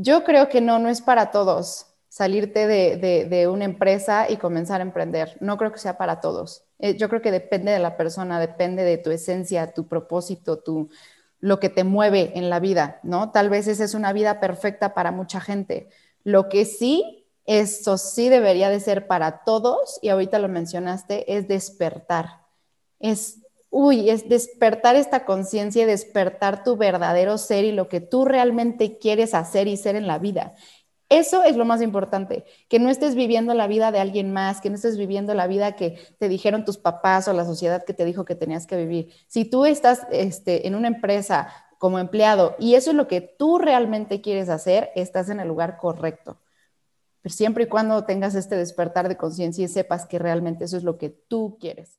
Yo creo que no, no es para todos salirte de, una empresa y comenzar a emprender. No creo que sea para todos. Eh, yo creo que depende de la persona, depende de tu esencia, tu propósito, tu, lo que te mueve en la vida, ¿no? Tal vez esa es una vida perfecta para mucha gente. Lo que sí, eso sí debería de ser para todos, y ahorita lo mencionaste, es despertar. Es, uy, es despertar esta conciencia y despertar tu verdadero ser y lo que tú realmente quieres hacer y ser en la vida. Eso es lo más importante, que no estés viviendo la vida de alguien más, que no estés viviendo la vida que te dijeron tus papás o la sociedad que te dijo que tenías que vivir. Si tú estás este, en una empresa como empleado y eso es lo que tú realmente quieres hacer, estás en el lugar correcto. Pero siempre y cuando tengas este despertar de conciencia y sepas que realmente eso es lo que tú quieres.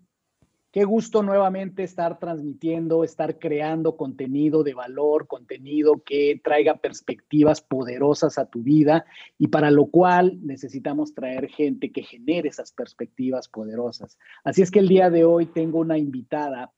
Qué gusto nuevamente estar transmitiendo, estar creando contenido de valor, contenido que traiga perspectivas poderosas a tu vida y para lo cual necesitamos traer gente que genere esas perspectivas poderosas. Así es que el día de hoy tengo una invitada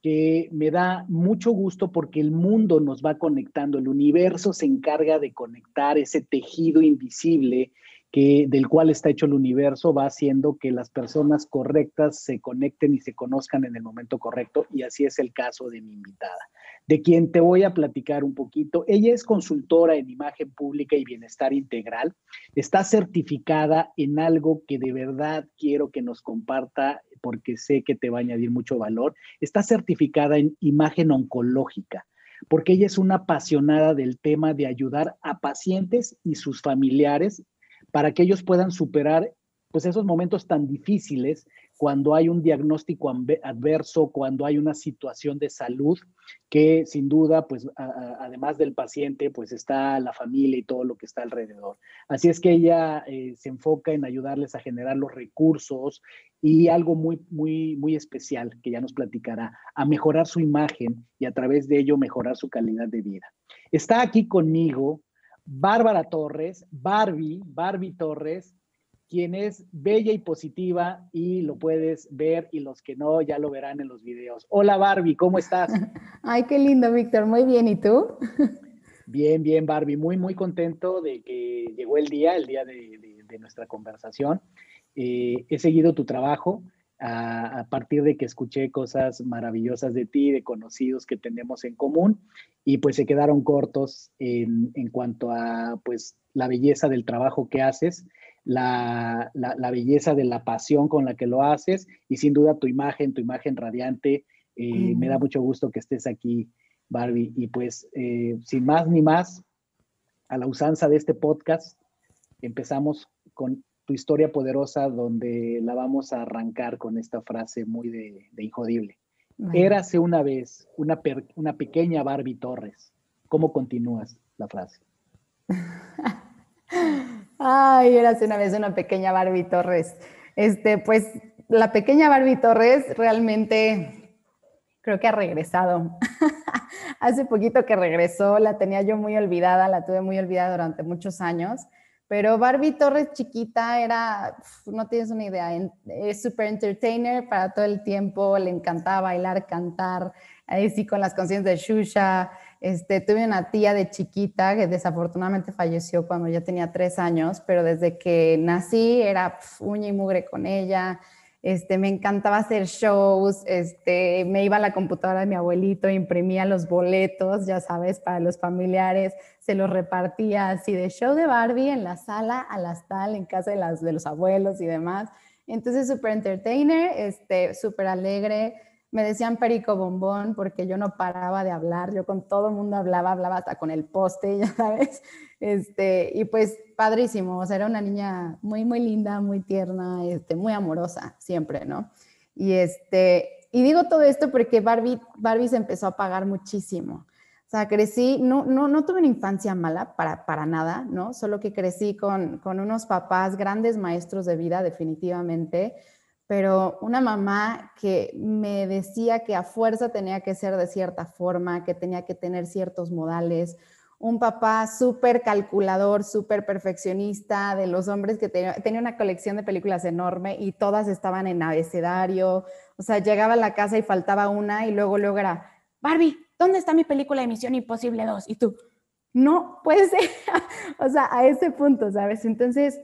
que me da mucho gusto porque el mundo nos va conectando, el universo se encarga de conectar ese tejido invisible que, del cual está hecho el universo va haciendo que las personas correctas se conecten y se conozcan en el momento correcto y así es el caso de mi invitada, de quien te voy a platicar un poquito. Ella es consultora en imagen pública y bienestar integral, está certificada en algo que de verdad quiero que nos comparta porque sé que te va a añadir mucho valor, está certificada en imagen oncológica porque ella es una apasionada del tema de ayudar a pacientes y sus familiares para que ellos puedan superar pues esos momentos tan difíciles cuando hay un diagnóstico adverso, cuando hay una situación de salud que sin duda, pues además del paciente, pues está la familia y todo lo que está alrededor. Así es que ella eh, se enfoca en ayudarles a generar los recursos y algo muy, muy, muy especial que ya nos platicará, a mejorar su imagen y a través de ello mejorar su calidad de vida. Está aquí conmigo Bárbara Torres, Barbie, Barbie Torres, quien es bella y positiva y lo puedes ver y los que no ya lo verán en los videos. Hola Barbie, ¿cómo estás? Ay, qué lindo, Víctor. Muy bien, ¿y tú? Bien, bien, Barbie. Muy, muy contento de que llegó el día, el día de, nuestra conversación. Eh, he seguido tu trabajo a, partir de que escuché cosas maravillosas de ti, de conocidos que tenemos en común, y pues se quedaron cortos en, cuanto a pues la belleza del trabajo que haces, la, belleza de la pasión con la que lo haces, y sin duda tu imagen, tu imagen radiante. Eh, me da mucho gusto que estés aquí, Barbie. Y pues, eh, sin más ni más, a la usanza de este podcast, empezamos con historia poderosa donde la vamos a arrancar con esta frase muy de, de injodible. Érase una vez una, una pequeña Barbie Torres. ¿Cómo continúas la frase? Ay, érase una vez una pequeña Barbie Torres. Este, pues la pequeña Barbie Torres realmente creo que ha regresado. Hace poquito que regresó, la tenía yo muy olvidada, la tuve muy olvidada durante muchos años pero Barbie Torres chiquita era, no tienes una idea, es súper entertainer para todo el tiempo, le encantaba bailar, cantar, ahí sí con las conciencias de Shusha. Este, tuve una tía de chiquita que desafortunadamente falleció cuando ya tenía tres años, pero desde que nací era uña y mugre con ella. Este, me encantaba hacer shows, este, me iba a la computadora de mi abuelito, imprimía los boletos, ya sabes, para los familiares, se los repartía así de show de Barbie en la sala a las tal, en casa de, las, de los abuelos y demás. Entonces, súper entertainer, este, súper alegre. Me decían perico bombón porque yo no paraba de hablar, yo con todo el mundo hablaba, hablaba hasta con el poste, ya sabes. Este, y pues padrísimo, o sea, era una niña muy, muy linda, muy tierna, este, muy amorosa, siempre, ¿no? Y este, y digo todo esto porque Barbie, Barbie se empezó a pagar muchísimo. O sea, crecí, no, no, no tuve una infancia mala para, para nada, ¿no? Solo que crecí con, con unos papás, grandes maestros de vida, definitivamente, pero una mamá que me decía que a fuerza tenía que ser de cierta forma, que tenía que tener ciertos modales, un papá súper calculador, súper perfeccionista, de los hombres que tenía, tenía, una colección de películas enorme y todas estaban en abecedario, o sea, llegaba a la casa y faltaba una y luego, luego era, Barbie, ¿dónde está mi película de Misión Imposible 2? Y tú, no, puede ser, o sea, a ese punto, ¿sabes? Entonces,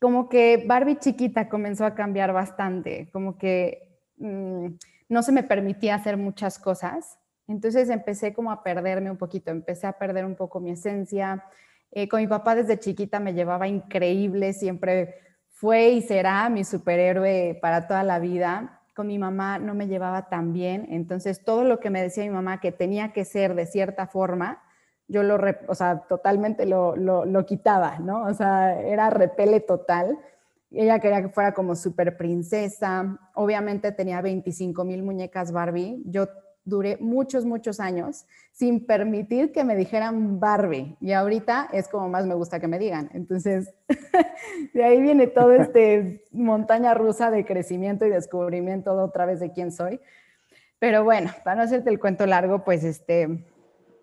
como que Barbie chiquita comenzó a cambiar bastante, como que mmm, no se me permitía hacer muchas cosas. Entonces empecé como a perderme un poquito, empecé a perder un poco mi esencia. Eh, con mi papá desde chiquita me llevaba increíble, siempre fue y será mi superhéroe para toda la vida. Con mi mamá no me llevaba tan bien, entonces todo lo que me decía mi mamá que tenía que ser de cierta forma, yo lo, o sea, totalmente lo, lo, lo, quitaba, ¿no? O sea, era repele total. Ella quería que fuera como super princesa. Obviamente tenía 25 mil muñecas Barbie. Yo duré muchos, muchos años sin permitir que me dijeran Barbie. Y ahorita es como más me gusta que me digan. Entonces, de ahí viene todo este montaña rusa de crecimiento y descubrimiento de otra vez de quién soy. Pero bueno, para no hacerte el cuento largo, pues este,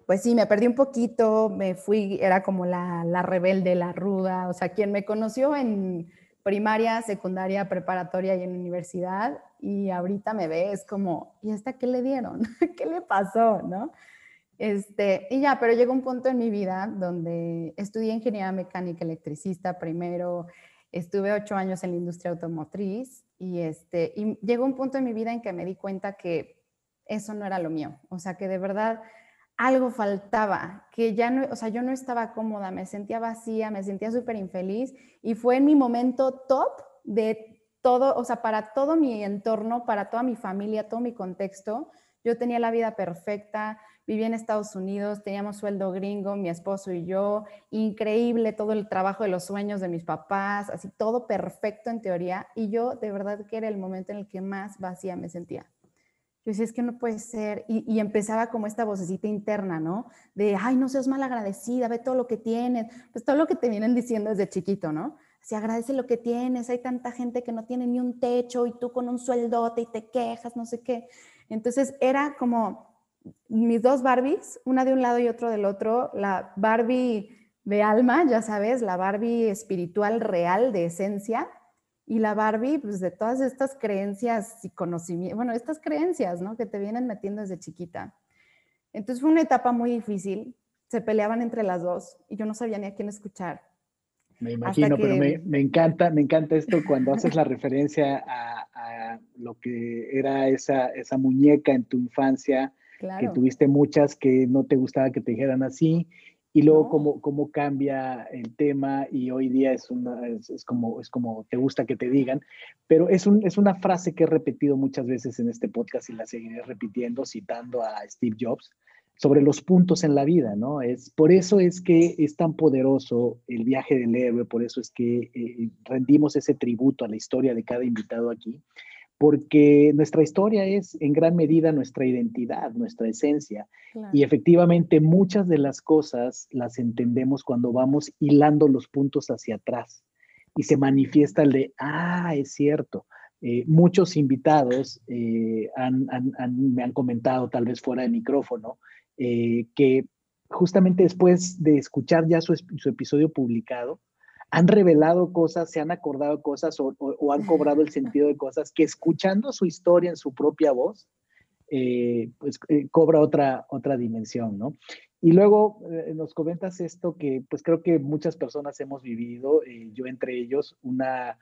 pues sí, me perdí un poquito, me fui, era como la, rebelde, la ruda, o sea, quien me conoció en primaria, secundaria, preparatoria y en universidad, y ahorita me ve, es como, ¿y hasta qué le dieron? ¿Qué le pasó? ¿No? Este, y ya, pero llegó un punto en mi vida donde estudié ingeniería mecánica electricista primero, estuve ocho años en la industria automotriz y, este, y llegó un punto en mi vida en que me di cuenta que eso no era lo mío, o sea, que de verdad algo faltaba, que ya no, o sea, yo no estaba cómoda, me sentía vacía, me sentía súper infeliz y fue en mi momento top de todo, o sea, para todo mi entorno, para toda mi familia, todo mi contexto. Yo tenía la vida perfecta, vivía en Estados Unidos, teníamos sueldo gringo, mi esposo y yo, increíble todo el trabajo de los sueños de mis papás, así todo perfecto en teoría, y yo de verdad que era el momento en el que más vacía me sentía. Yo decía, es que no puede ser. Y, y, empezaba como esta vocecita interna, ¿no? De, ay, no seas mal agradecida, ve todo lo que tienes. Pues todo lo que te vienen diciendo desde chiquito, ¿no? Si agradece lo que tienes, hay tanta gente que no tiene ni un techo y tú con un sueldote y te quejas, no sé qué. Entonces era como mis dos Barbies, una de un lado y otro del otro. La Barbie de alma, ya sabes, la Barbie espiritual real de esencia y la Barbie, pues de todas estas creencias y conocimientos, bueno, estas creencias, ¿no? Que te vienen metiendo desde chiquita. Entonces fue una etapa muy difícil, se peleaban entre las dos y yo no sabía ni a quién escuchar. Me imagino, que... pero me, me, encanta, me encanta esto cuando haces la referencia a, a, lo que era esa, esa muñeca en tu infancia, claro. que tuviste muchas que no te gustaba que te dijeran así, y luego cómo, cómo cambia el tema y hoy día es, una, es, es, como, es como te gusta que te digan, pero es, un, es una frase que he repetido muchas veces en este podcast y la seguiré repitiendo citando a Steve Jobs sobre los puntos en la vida, ¿no? Es, por eso es que es tan poderoso el viaje del héroe, por eso es que eh, rendimos ese tributo a la historia de cada invitado aquí, porque nuestra historia es en gran medida nuestra identidad, nuestra esencia. Claro. Y efectivamente muchas de las cosas las entendemos cuando vamos hilando los puntos hacia atrás y se manifiesta el de, ah, es cierto. Eh, muchos invitados eh, han, han, han, me han comentado, tal vez fuera de micrófono, eh, que justamente después de escuchar ya su, su episodio publicado, han revelado cosas, se han acordado cosas o, o, o, han cobrado el sentido de cosas que escuchando su historia en su propia voz, eh, pues eh, cobra otra, otra dimensión, ¿no? Y luego eh, nos comentas esto que pues creo que muchas personas hemos vivido, yo entre ellos, una,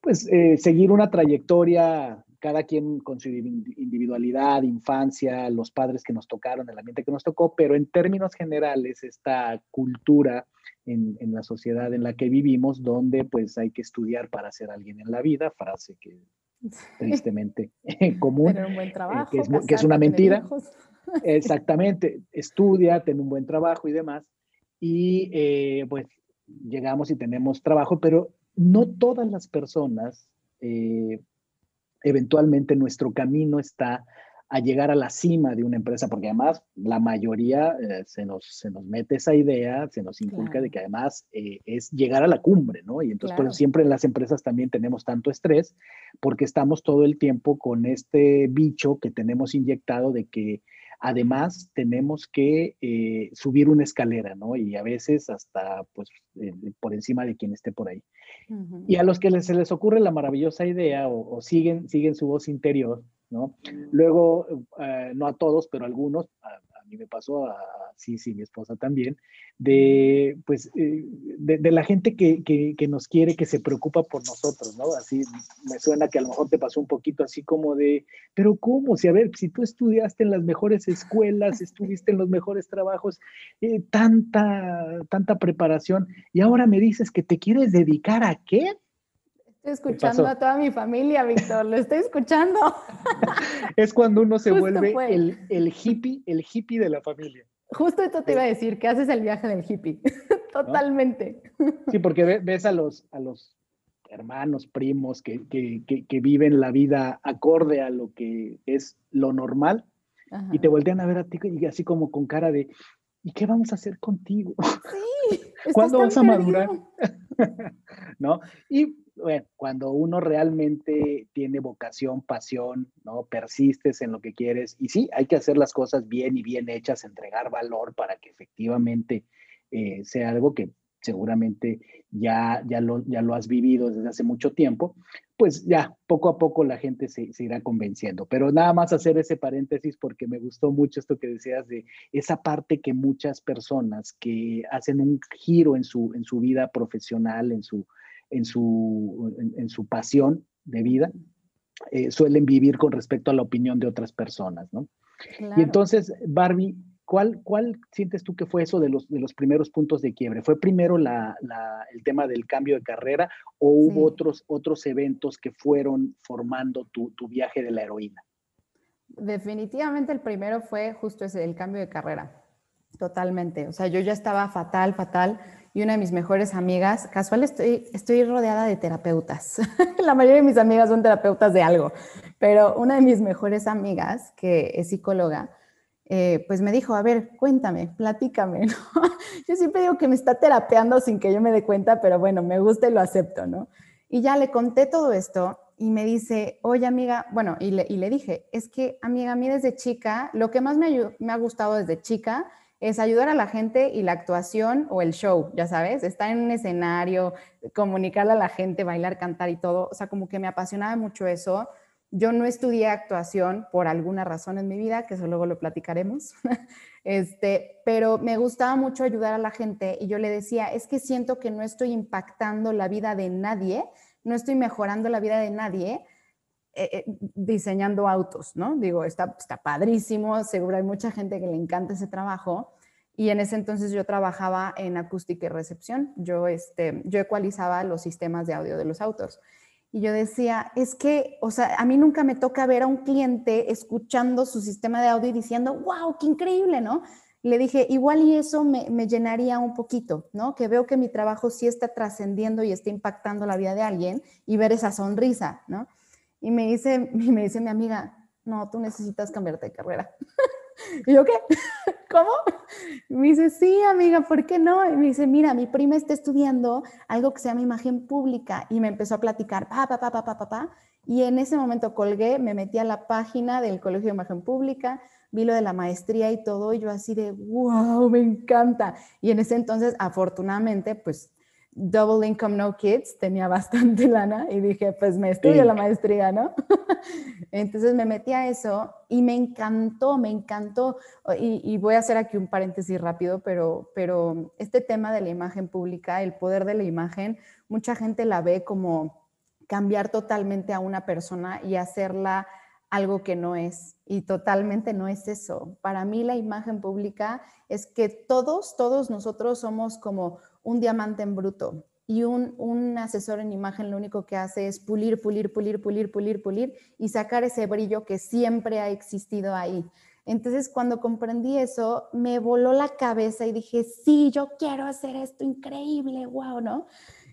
pues seguir una trayectoria, cada quien con su individualidad, infancia, los padres que nos tocaron, el ambiente que nos tocó, pero en términos generales esta cultura en, en, la sociedad en la que vivimos, donde pues hay que estudiar para ser alguien en la vida, frase que tristemente común, tener un buen trabajo, eh, que, es, casar, que, es, una mentira. Exactamente, estudia, ten un buen trabajo y demás. Y eh, pues llegamos y tenemos trabajo, pero no todas las personas eh, eventualmente nuestro camino está a llegar a la cima de una empresa, porque además la mayoría eh, se, nos, se nos mete esa idea, se nos inculca de que además eh, es llegar a la cumbre, ¿no? Y entonces por siempre en las empresas también tenemos tanto estrés, porque estamos todo el tiempo con este bicho que tenemos inyectado de que además tenemos que eh, subir una escalera, ¿no? Y a veces hasta pues por encima de quien esté por ahí. Y a los que se les ocurre la maravillosa idea o, o siguen, siguen su voz interior, ¿no? Luego, eh, no a todos, pero a algunos, a, mí me pasó, a, sí, sí, mi esposa también, de, pues, eh, de, la gente que, que, nos quiere, que se preocupa por nosotros, ¿no? Así me suena que a lo mejor te pasó un poquito así como de, pero ¿cómo? Si, a ver, si tú estudiaste en las mejores escuelas, estuviste en los mejores trabajos, eh, tanta, tanta preparación, y ahora me dices que te quieres dedicar a qué? Estoy escuchando a toda mi familia, Víctor, lo estoy escuchando. es cuando uno se vuelve el, el, hippie, el hippie de la familia. Justo esto te iba a decir, que haces el viaje del hippie. Totalmente. Sí, porque ves a los, a los hermanos, primos que, que, que, viven la vida acorde a lo que es lo normal y te voltean a ver a ti y así como con cara de, ¿y qué vamos a hacer contigo? Sí. ¿Cuándo vas a madurar? ¿No? Y bueno, cuando uno realmente tiene vocación, pasión, ¿no? Persistes en lo que quieres y sí, hay que hacer las cosas bien y bien hechas, entregar valor para que efectivamente eh, sea algo que seguramente ya, ya, lo, ya lo has vivido desde hace mucho tiempo, pues ya poco a poco la gente se, se, irá convenciendo. Pero nada más hacer ese paréntesis porque me gustó mucho esto que decías de esa parte que muchas personas que hacen un giro en su, en su vida profesional, en su, en su, en, su pasión de vida, eh, suelen vivir con respecto a la opinión de otras personas, ¿no? Y entonces, Barbie, ¿cuál, ¿cuál sientes tú que fue eso de los, de los primeros puntos de quiebre? ¿Fue primero la, la, el tema del cambio de carrera o hubo otros, otros eventos que fueron formando tu, tu, viaje de la heroína? Definitivamente el primero fue justo ese, el cambio de carrera. Totalmente. O sea, yo ya estaba fatal, fatal y una de mis mejores amigas, casual estoy, estoy rodeada de terapeutas. la mayoría de mis amigas son terapeutas de algo, pero una de mis mejores amigas, que es psicóloga, eh, pues me dijo, a ver, cuéntame, platícame. yo siempre digo que me está terapeando sin que yo me dé cuenta, pero bueno, me gusta y lo acepto, ¿no? Y ya le conté todo esto y me dice, oye amiga, bueno, y le, dije, es que amiga, a mí desde chica, lo que más me, me ha gustado desde chica es ayudar a la gente y la actuación o el show, ya sabes, estar en un escenario, comunicarle a la gente, bailar, cantar y todo. O sea, como que me apasionaba mucho eso. Yo no estudié actuación por alguna razón en mi vida, que eso luego lo platicaremos, este, pero me gustaba mucho ayudar a la gente y yo le decía, es que siento que no estoy impactando la vida de nadie, no estoy mejorando la vida de nadie, eh, eh, diseñando autos, ¿no? Digo, está, está padrísimo, seguro hay mucha gente que le encanta ese trabajo. Y en ese entonces yo trabajaba en acústica y recepción. Yo, este, yo ecualizaba los sistemas de audio de los autos. Y yo decía, es que, o sea, a mí nunca me toca ver a un cliente escuchando su sistema de audio y diciendo, wow, qué increíble, ¿no? Le dije, igual y eso me, me llenaría un poquito, ¿no? Que veo que mi trabajo sí está trascendiendo y está impactando la vida de alguien y ver esa sonrisa, ¿no? Y me dice, me dice mi amiga, no, tú necesitas cambiarte de carrera. y yo, ¿qué? ¿Cómo? Me dice, sí, amiga, ¿por qué no? Y me dice, mira, mi prima está estudiando algo que se llama imagen pública. Y me empezó a platicar, pa, pa, pa, pa, pa, pa, pa. Y en ese momento colgué, me metí a la página del Colegio de Imagen Pública, vi lo de la maestría y todo, y yo así de, wow, me encanta. Y en ese entonces, afortunadamente, pues Double Income No Kids, tenía bastante lana y dije, pues me estudio la maestría, ¿no? Entonces me metí a eso y me encantó, me encantó. Y, voy a hacer aquí un paréntesis rápido, pero, pero este tema de la imagen pública, el poder de la imagen, mucha gente la ve como cambiar totalmente a una persona y hacerla algo que no es. Y totalmente no es eso. Para mí la imagen pública es que todos, todos nosotros somos como un diamante en bruto. Y un, asesor en imagen lo único que hace es pulir, pulir, pulir, pulir, pulir, pulir y sacar ese brillo que siempre ha existido ahí. Entonces, cuando comprendí eso, me voló la cabeza y dije, sí, yo quiero hacer esto increíble, wow, ¿no?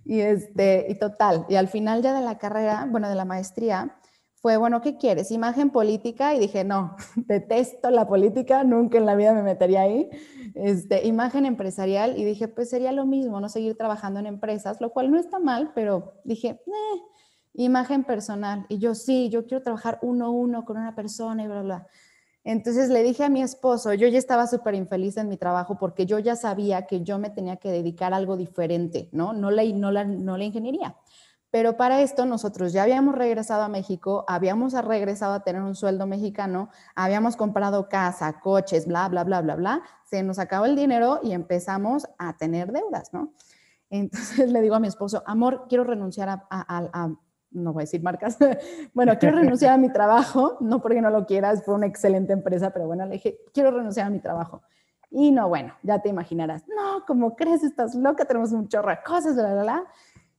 Y, este, y total, y al final ya de la carrera, bueno, de la maestría, fue, bueno, ¿qué quieres? Imagen política y dije, no, detesto la política, nunca en la vida me metería ahí. Este, imagen empresarial y dije, pues sería lo mismo, no seguir trabajando en empresas, lo cual no está mal, pero dije, eh, imagen personal. Y yo sí, yo quiero trabajar uno a uno con una persona y bla, bla. Entonces le dije a mi esposo, yo ya estaba súper infeliz en mi trabajo porque yo ya sabía que yo me tenía que dedicar a algo diferente, ¿no? No la, no la, no la ingeniería. Pero para esto nosotros ya habíamos regresado a México, habíamos regresado a tener un sueldo mexicano, habíamos comprado casa, coches, bla, bla, bla, bla, bla. Se nos acabó el dinero y empezamos a tener deudas, ¿no? Entonces le digo a mi esposo, amor, quiero renunciar a, no voy a decir marcas, bueno, quiero renunciar a mi trabajo, no porque no lo quieras, fue una excelente empresa, pero bueno, le dije, quiero renunciar a mi trabajo. Y no, bueno, ya te imaginarás, no, como crees, estás loca, tenemos un chorro de cosas, bla, bla, bla.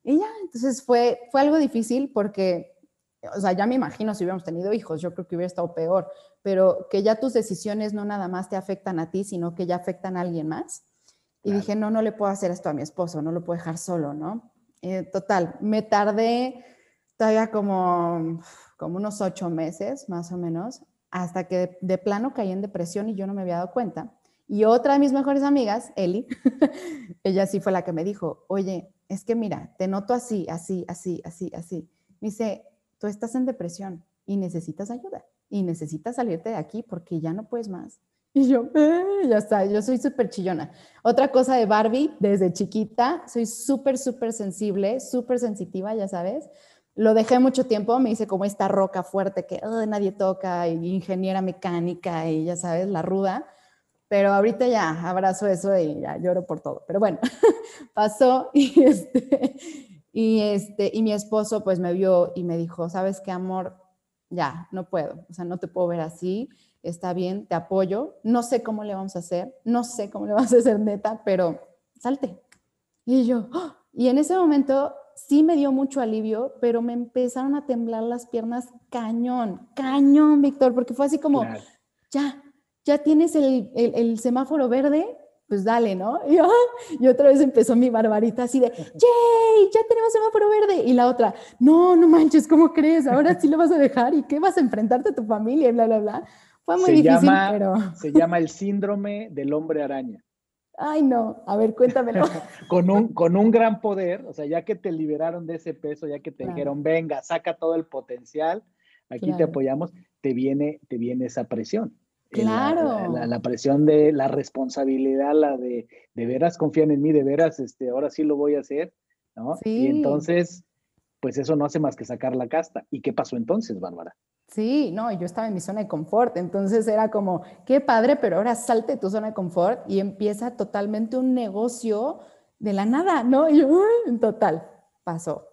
Y ya, entonces fue, fue algo difícil porque, o sea, ya me imagino si hubiéramos tenido hijos, yo creo que hubiera estado peor, pero que ya tus decisiones no nada más te afectan a ti, sino que ya afectan a alguien más. Y dije, no, no le puedo hacer esto a mi esposo, no lo puedo dejar solo, ¿no? Eh, total, me tardé todavía como, como unos ocho meses, más o menos, hasta que de plano caí en depresión y yo no me había dado cuenta. Y otra de mis mejores amigas, Eli, ella sí fue la que me dijo, oye, es que mira, te noto así, así, así, así, así. Me dice, tú estás en depresión y necesitas ayuda y necesitas salirte de aquí porque ya no puedes más. Y yo, eh, ya está, yo soy súper chillona. Otra cosa de Barbie, desde chiquita, soy súper, súper sensible, súper sensitiva, ya sabes. Lo dejé mucho tiempo, me hice como esta roca fuerte que nadie toca, y ingeniera mecánica y ya sabes, la ruda pero ahorita ya abrazo eso y ya lloro por todo. Pero bueno, pasó y este, y este, y mi esposo pues me vio y me dijo, ¿sabes qué, amor? Ya, no puedo, o sea, no te puedo ver así, está bien, te apoyo, no sé cómo le vamos a hacer, no sé cómo le vamos a hacer neta, pero salte. Y yo, ¡oh! y en ese momento sí me dio mucho alivio, pero me empezaron a temblar las piernas cañón, cañón, Víctor, porque fue así como, ya, ya tienes el, semáforo verde, pues dale, ¿no? Y, otra vez empezó mi barbarita así de, ¡yay! Ya tenemos semáforo verde. Y la otra, no, no manches, ¿cómo crees? Ahora sí lo vas a dejar y qué vas a enfrentarte a tu familia y bla, bla, bla. Fue muy difícil, pero... Se llama el síndrome del hombre araña. Ay, no, a ver, cuéntamelo. con, un, con un gran poder, o sea, ya que te liberaron de ese peso, ya que te dijeron, venga, saca todo el potencial, aquí te apoyamos, te viene, te viene esa presión. Claro. La, presión de la responsabilidad, la de de veras confían en mí, de veras, este, ahora sí lo voy a hacer, ¿no? Y entonces, pues eso no hace más que sacar la casta. ¿Y qué pasó entonces, Bárbara? Sí, no, yo estaba en mi zona de confort, entonces era como, qué padre, pero ahora salte tu zona de confort y empieza totalmente un negocio de la nada, ¿no? Y yo, en total, pasó.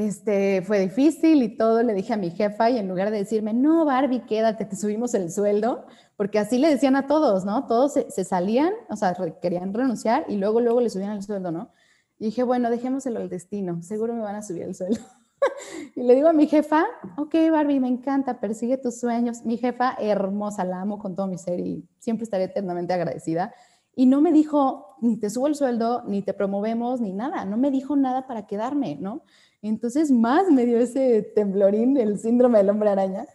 Este, fue difícil y todo, le dije a mi jefa y en lugar de decirme, no, Barbie, quédate, te subimos el sueldo, porque así le decían a todos, ¿no? Todos se, salían, o sea, querían renunciar y luego, luego le subían el sueldo, ¿no? Y dije, bueno, dejémoselo al destino, seguro me van a subir el sueldo. y le digo a mi jefa, ok, Barbie, me encanta, persigue tus sueños. Mi jefa, hermosa, la amo con todo mi ser y siempre estaré eternamente agradecida. Y no me dijo, ni te subo el sueldo, ni te promovemos, ni nada. No me dijo nada para quedarme, ¿no? Entonces más me dio ese temblorín, el síndrome del hombre araña.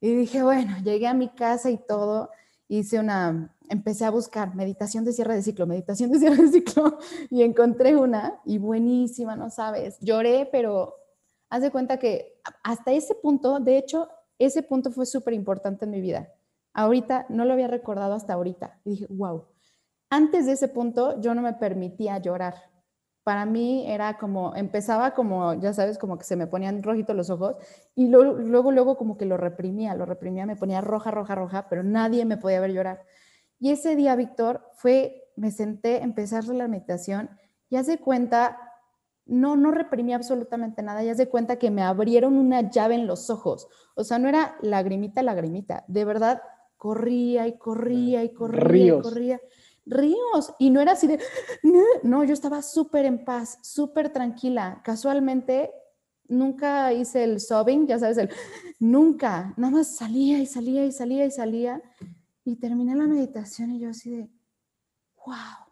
Y dije, bueno, llegué a mi casa y todo, hice una, empecé a buscar meditación de cierre de ciclo, meditación de cierre de ciclo, y encontré una, y buenísima, no sabes, lloré, pero haz de cuenta que hasta ese punto, de hecho, ese punto fue súper importante en mi vida. Ahorita, no lo había recordado hasta ahorita, y dije, wow. Antes de ese punto, yo no me permitía llorar para mí era como, empezaba como, ya sabes, como que se me ponían rojitos los ojos y luego, luego, luego como que lo reprimía, lo reprimía, me ponía roja, roja, roja, pero nadie me podía ver llorar. Y ese día, Víctor, fue, me senté, empecé a hacer la meditación y hace cuenta, no, no reprimí absolutamente nada, ya se cuenta que me abrieron una llave en los ojos. O sea, no era lagrimita, lagrimita, de verdad corría y corría y corría y corría ríos. Y no era así de, no, yo estaba súper en paz, súper tranquila. Casualmente, nunca hice el sobbing, ya sabes, el, nunca, nada más salía y salía y salía y salía. Y terminé la meditación y yo así de, wow.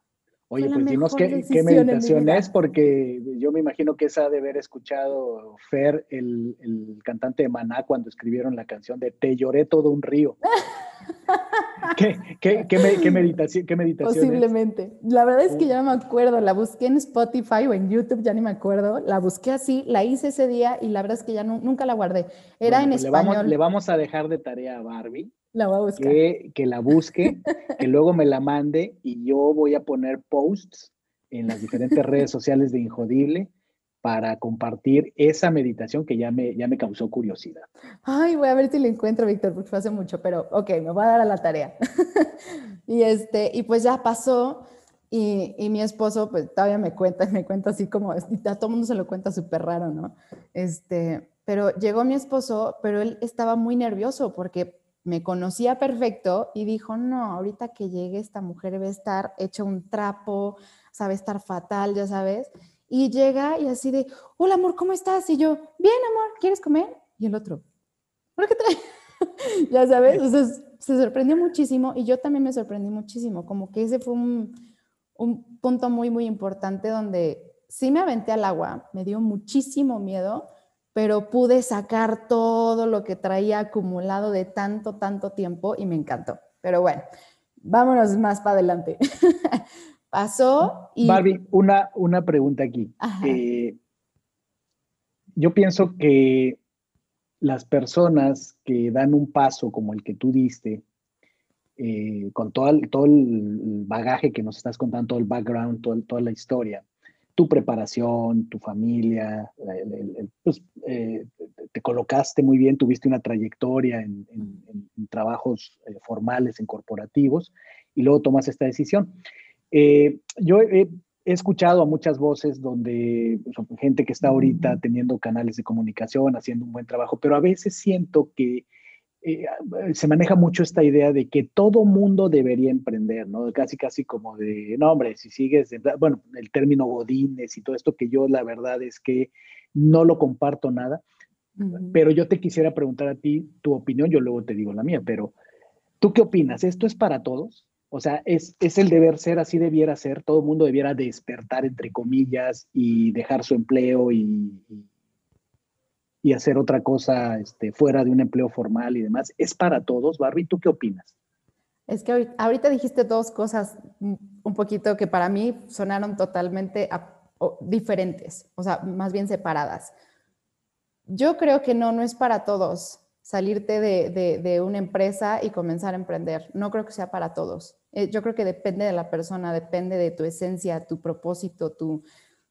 Oye, pues dinos qué, meditación es, porque yo me imagino que esa de haber escuchado Fer, el, cantante de Maná, cuando escribieron la canción de Te lloré todo un río. ¿Qué, qué, qué, meditación, qué meditación Posiblemente. La verdad es que ya no me acuerdo. La busqué en Spotify o en YouTube, ya ni me acuerdo. La busqué así, la hice ese día y la verdad es que ya nunca la guardé. Era en pues español. le vamos a dejar de tarea a Barbie la voy a buscar. Que, la busque, que luego me la mande y yo voy a poner posts en las diferentes redes sociales de Injodible para compartir esa meditación que ya me, ya me causó curiosidad. Ay, voy a ver si la encuentro, Víctor, porque fue hace mucho, pero ok, me voy a dar a la tarea. y, este, y pues ya pasó y, y, mi esposo pues todavía me cuenta, me cuenta así como, a todo mundo se lo cuenta súper raro, ¿no? Este, pero llegó mi esposo, pero él estaba muy nervioso porque me conocía perfecto y dijo, no, ahorita que llegue esta mujer debe estar hecha un trapo, sabe estar fatal, ya sabes. Y llega y así de, hola amor, ¿cómo estás? Y yo, bien amor, ¿quieres comer? Y el otro, ¿por qué trae? ya sabes, entonces se sorprendió muchísimo y yo también me sorprendí muchísimo, como que ese fue un, un punto muy, muy importante donde sí me aventé al agua, me dio muchísimo miedo, pero pude sacar todo lo que traía acumulado de tanto, tanto tiempo y me encantó. Pero bueno, vámonos más para adelante. Pasó y... Barbie, una, una pregunta aquí. Eh, yo pienso que las personas que dan un paso como el que tú diste, eh, con todo el, todo el bagaje que nos estás contando, todo el background, toda la historia, tu preparación, tu familia, pues, eh, te colocaste muy bien, tuviste una trayectoria en, trabajos eh, formales, en corporativos, y luego tomas esta decisión. Eh, yo he, escuchado a muchas voces donde pues, gente que está ahorita teniendo canales de comunicación, haciendo un buen trabajo, pero a veces siento que eh, se maneja mucho esta idea de que todo mundo debería emprender, ¿no? Casi, casi como de, no, hombre, si sigues, bueno, el término godines y todo esto que yo la verdad es que no lo comparto nada, pero yo te quisiera preguntar a ti tu opinión, yo luego te digo la mía, pero ¿tú qué opinas? ¿Esto es para todos? O sea, es, es el deber ser, así debiera ser, todo el mundo debiera despertar, entre comillas, y dejar su empleo y y hacer otra cosa este, fuera de un empleo formal y demás. ¿Es para todos, Barbie? ¿Tú qué opinas? Es que ahorita dijiste dos cosas mm, un poquito que para mí sonaron totalmente diferentes, o sea, más bien separadas. Yo creo que no, no es para todos salirte de, de, una empresa y comenzar a emprender. No creo que sea para todos. Eh, yo creo que depende de la persona, depende de tu esencia, tu propósito, tu,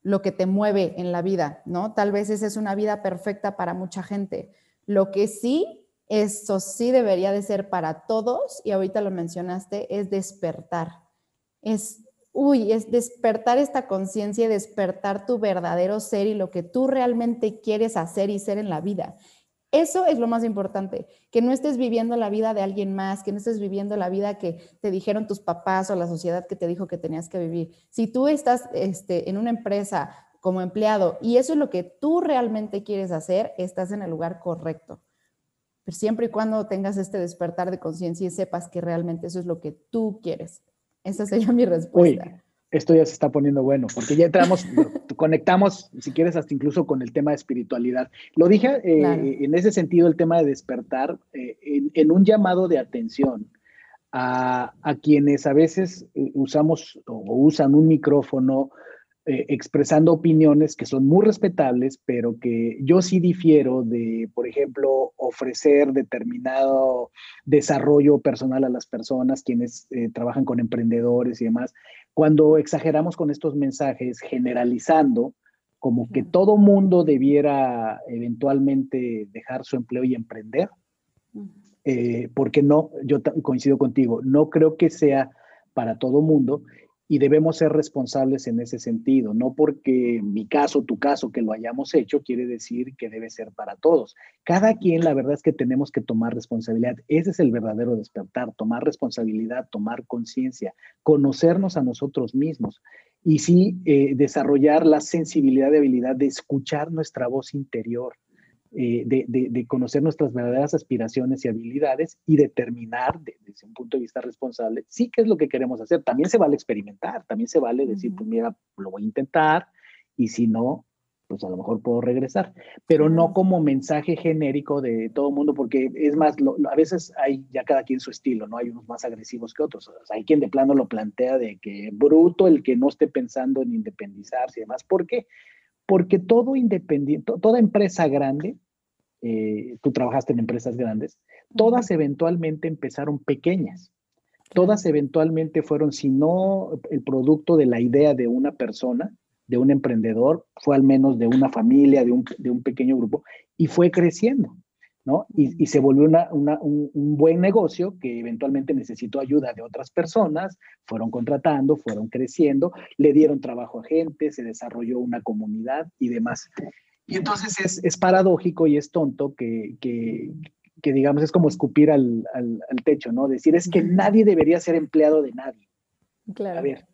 lo que te mueve en la vida, ¿no? Tal vez esa es una vida perfecta para mucha gente. Lo que sí, eso sí debería de ser para todos, y ahorita lo mencionaste, es despertar. Es, uy, es despertar esta conciencia y despertar tu verdadero ser y lo que tú realmente quieres hacer y ser en la vida. Eso es lo más importante, que no estés viviendo la vida de alguien más, que no estés viviendo la vida que te dijeron tus papás o la sociedad que te dijo que tenías que vivir. Si tú estás este, en una empresa como empleado y eso es lo que tú realmente quieres hacer, estás en el lugar correcto. Pero siempre y cuando tengas este despertar de conciencia y sepas que realmente eso es lo que tú quieres. Esa sería mi respuesta esto ya se está poniendo bueno, porque ya entramos, conectamos, si quieres, hasta incluso con el tema de espiritualidad. Lo dije eh, en ese sentido, el tema de despertar, eh, en, un llamado de atención a, a, quienes a veces eh, usamos o usan un micrófono eh, expresando opiniones que son muy respetables, pero que yo sí difiero de, por ejemplo, ofrecer determinado desarrollo personal a las personas, quienes eh, trabajan con emprendedores y demás, cuando exageramos con estos mensajes, generalizando, como que todo mundo debiera eventualmente dejar su empleo y emprender, eh, porque no, yo coincido contigo, no creo que sea para todo mundo y debemos ser responsables en ese sentido. No porque mi caso, tu caso, que lo hayamos hecho, quiere decir que debe ser para todos. Cada quien, la verdad es que tenemos que tomar responsabilidad. Ese es el verdadero despertar, tomar responsabilidad, tomar conciencia, conocernos a nosotros mismos y sí eh, desarrollar la sensibilidad y habilidad de escuchar nuestra voz interior. Eh, de, conocer nuestras verdaderas aspiraciones y habilidades y determinar desde un punto de vista responsable, sí, qué es lo que queremos hacer. También se vale experimentar, también se vale decir, pues mira, lo voy a intentar y si no, pues a lo mejor puedo regresar, pero no como mensaje genérico de todo el mundo, porque es más, a veces hay ya cada quien su estilo, ¿no? Hay unos más agresivos que otros. hay quien de plano lo plantea de que bruto el que no esté pensando en independizarse y demás. ¿Por qué? Porque todo independiente, toda empresa grande eh, tú trabajaste en empresas grandes, todas eventualmente empezaron pequeñas. Todas eventualmente fueron, si no el producto de la idea de una persona, de un emprendedor, fue al menos de una familia, de un, pequeño grupo, y fue creciendo, ¿no? Y, se volvió un, un, buen negocio que eventualmente necesitó ayuda de otras personas, fueron contratando, fueron creciendo, le dieron trabajo a gente, se desarrolló una comunidad y demás. Y entonces es, es paradójico y es tonto que, que, que digamos, es como escupir al, al, al, techo, ¿no? Decir, es que nadie debería ser empleado de nadie. Claro. A ver,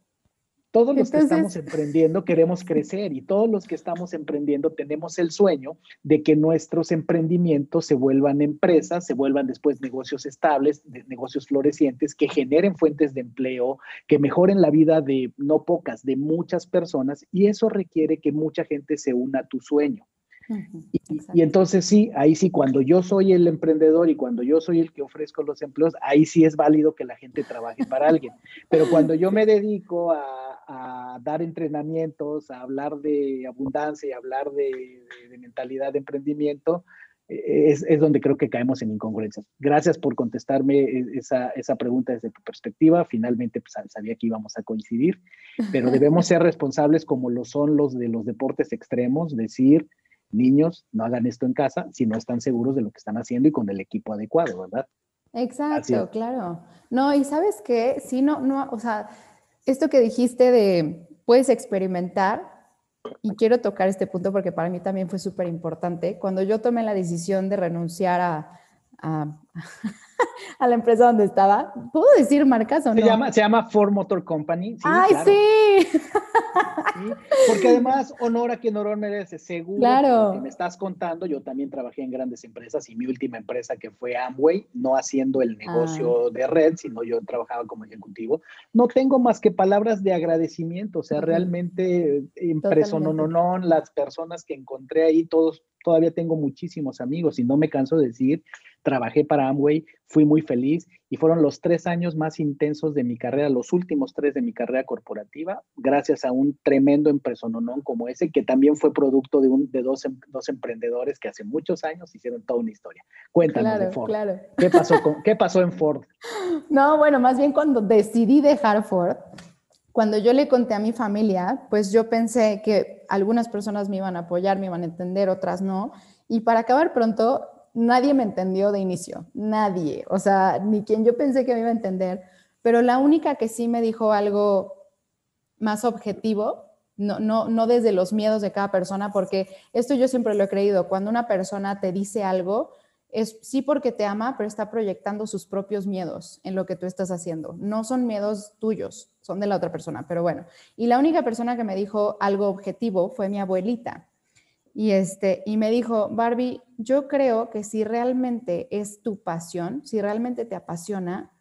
todos los que estamos emprendiendo queremos crecer y todos los que estamos emprendiendo tenemos el sueño de que nuestros emprendimientos se vuelvan empresas, se vuelvan después negocios estables, negocios florecientes, que generen fuentes de empleo, que mejoren la vida de no pocas, de muchas personas y eso requiere que mucha gente se una a tu sueño y, entonces sí, ahí sí, cuando yo soy el emprendedor y cuando yo soy el que ofrezco los empleos, ahí sí es válido que la gente trabaje para alguien. Pero cuando yo me dedico a, dar entrenamientos, a hablar de abundancia y hablar de, mentalidad de emprendimiento, e, es, es, donde creo que caemos en incongruencias. Gracias por contestarme e, esa, esa pregunta desde tu perspectiva. Finalmente pues, sabía que íbamos a coincidir, pero debemos ser responsables como lo son los de los deportes extremos, decir, niños, no hagan esto en casa si no están seguros de lo que están haciendo y con el equipo adecuado, ¿verdad? Exacto, claro. No, y sabes qué, si no, no, o sea, esto que dijiste de puedes experimentar, y quiero tocar este punto porque para mí también fue súper importante, cuando yo tomé la decisión de renunciar a, a la empresa donde estaba. ¿Puedo decir marcas o no? Se llama, se llama Ford Motor Company. ¡Ay, sí! Porque además, honor a quien honor merece. Seguro claro. que me estás contando, yo también trabajé en grandes empresas y mi última empresa que fue Amway, no haciendo el negocio ah. de red, sino yo trabajaba como ejecutivo. No tengo más que palabras de agradecimiento, o sea, realmente impreso, no, no, no, las personas que encontré ahí, todos, todavía tengo muchísimos amigos y no me canso de decir trabajé para Amway, fui muy feliz y fueron los tres años más intensos de mi carrera, los últimos tres de mi carrera corporativa, gracias a un tremendo empresononón como ese, que también fue producto de, un, de dos, em, dos emprendedores que hace muchos años hicieron toda una historia. Cuéntanos de Ford. ¿Qué, pasó ¿Qué pasó en Ford? No, bueno, más bien cuando decidí dejar Ford, cuando yo le conté a mi familia, pues yo pensé que algunas personas me iban a apoyar, me iban a entender, otras no. Y para acabar pronto, nadie me entendió de inicio, nadie, o sea, ni quien yo pensé que me iba a entender, pero la única que sí me dijo algo más objetivo, no, no, no desde los miedos de cada persona, porque esto yo siempre lo he creído, cuando una persona te dice algo, es sí porque te ama, pero está proyectando sus propios miedos en lo que tú estás haciendo. No son miedos tuyos, son de la otra persona, pero bueno. Y la única persona que me dijo algo objetivo fue mi abuelita. Y, este, y me dijo, Barbie, yo creo que si realmente es tu pasión, si realmente te apasiona,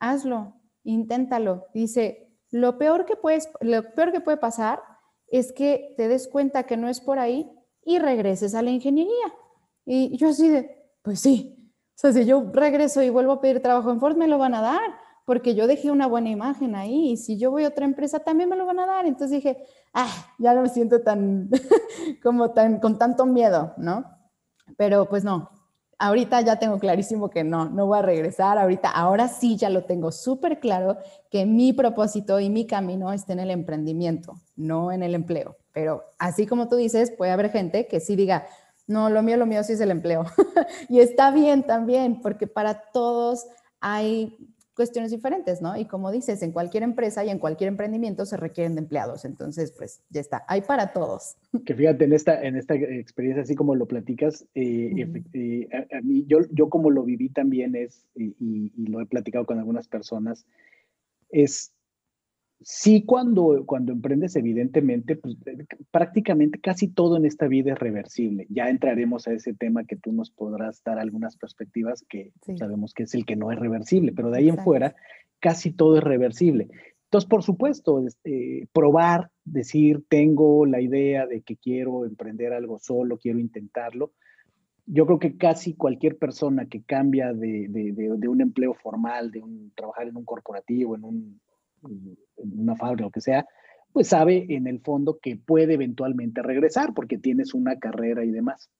hazlo, inténtalo. Dice, lo peor que, puedes, lo peor que puede pasar es que te des cuenta que no es por ahí y regreses a la ingeniería. Y yo así de, pues sí, o sea, si yo regreso y vuelvo a pedir trabajo en Ford, me lo van a dar porque yo dejé una buena imagen ahí y si yo voy a otra empresa también me lo van a dar. Entonces dije, ah, ya no me siento tan, como tan, con tanto miedo, ¿no? Pero pues no, ahorita ya tengo clarísimo que no, no voy a regresar. Ahorita, ahora sí ya lo tengo súper claro que mi propósito y mi camino está en el emprendimiento, no en el empleo. Pero así como tú dices, puede haber gente que sí diga, no, lo mío, lo mío sí es el empleo. y está bien también, porque para todos hay cuestiones diferentes, ¿no? Y como dices, en cualquier empresa y en cualquier emprendimiento se requieren de empleados, entonces, pues ya está, hay para todos. Que fíjate, en esta, en esta experiencia, así como lo platicas, eh, eh, a, mí, yo, yo como lo viví también es, y, lo he platicado con algunas personas, es sí, cuando, cuando emprendes, evidentemente, pues, eh, prácticamente casi todo en esta vida es reversible. Ya entraremos a ese tema que tú nos podrás dar algunas perspectivas que sabemos que es el que no es reversible, pero de ahí en fuera, casi todo es reversible. Entonces, por supuesto, este, probar, decir, tengo la idea de que quiero emprender algo solo, quiero intentarlo. Yo creo que casi cualquier persona que cambia de, de, de un empleo formal, de un, trabajar en un corporativo, en un una fábrica, lo que sea, pues sabe en el fondo que puede eventualmente regresar porque tienes una carrera y demás.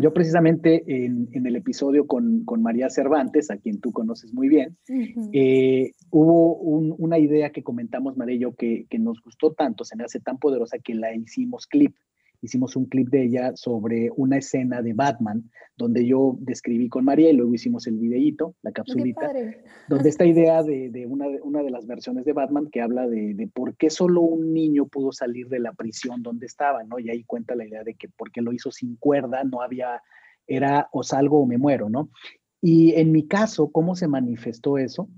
Yo precisamente en, el episodio con, María Cervantes, a quien tú conoces muy bien, eh, hubo una idea que comentamos María y yo que, que, nos gustó tanto, se me hace tan poderosa que la hicimos clip hicimos un clip de ella sobre una escena de Batman, donde yo describí con María y luego hicimos el videíto, la capsulita, donde esta idea de, una, una, de las versiones de Batman que habla de, por qué solo un niño pudo salir de la prisión donde estaba, ¿no? Y ahí cuenta la idea de que porque lo hizo sin cuerda, no había, era o salgo o me muero, ¿no? Y en mi caso, ¿cómo se manifestó eso?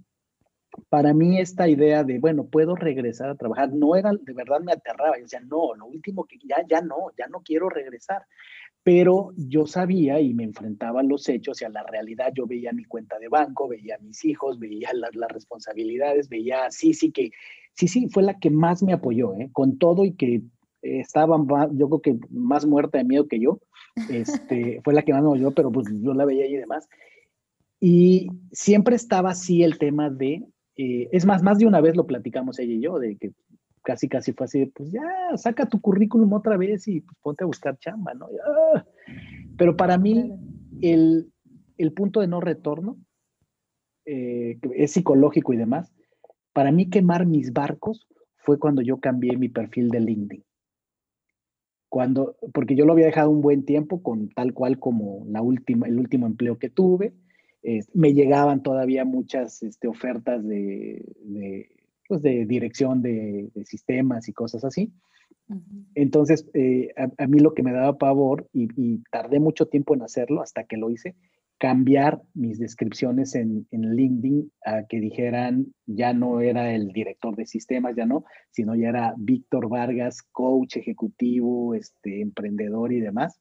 Para mí esta idea de, bueno, puedo regresar a trabajar, no era, de verdad me aterraba, yo decía, no, lo último que ya, ya no, ya no quiero regresar. Pero yo sabía y me enfrentaba a los hechos y a la realidad, yo veía mi cuenta de banco, veía a mis hijos, veía las, responsabilidades, veía sí, sí que, sí, sí, fue la que más me apoyó, ¿eh? con todo y que estaba, yo creo que más muerta de miedo que yo, este, fue la que más me apoyó, pero pues yo la veía y demás. Y siempre estaba así el tema de eh, es más, más de una vez lo platicamos ella y yo, de que casi, casi fue así, pues ya, saca tu currículum otra vez y pues, ponte a buscar chamba, ¿no? Pero para mí, el, punto de no retorno, eh, es psicológico y demás, para mí quemar mis barcos fue cuando yo cambié mi perfil de LinkedIn. Cuando, porque yo lo había dejado un buen tiempo con tal cual como la última, el último empleo que tuve, me llegaban todavía muchas este, ofertas de, pues, dirección de, sistemas y cosas así. Entonces, eh, a, mí lo que me daba pavor, y, tardé mucho tiempo en hacerlo hasta que lo hice, cambiar mis descripciones en, LinkedIn a que dijeran ya no era el director de sistemas, ya no, sino ya era Víctor Vargas, coach ejecutivo, este, emprendedor y demás.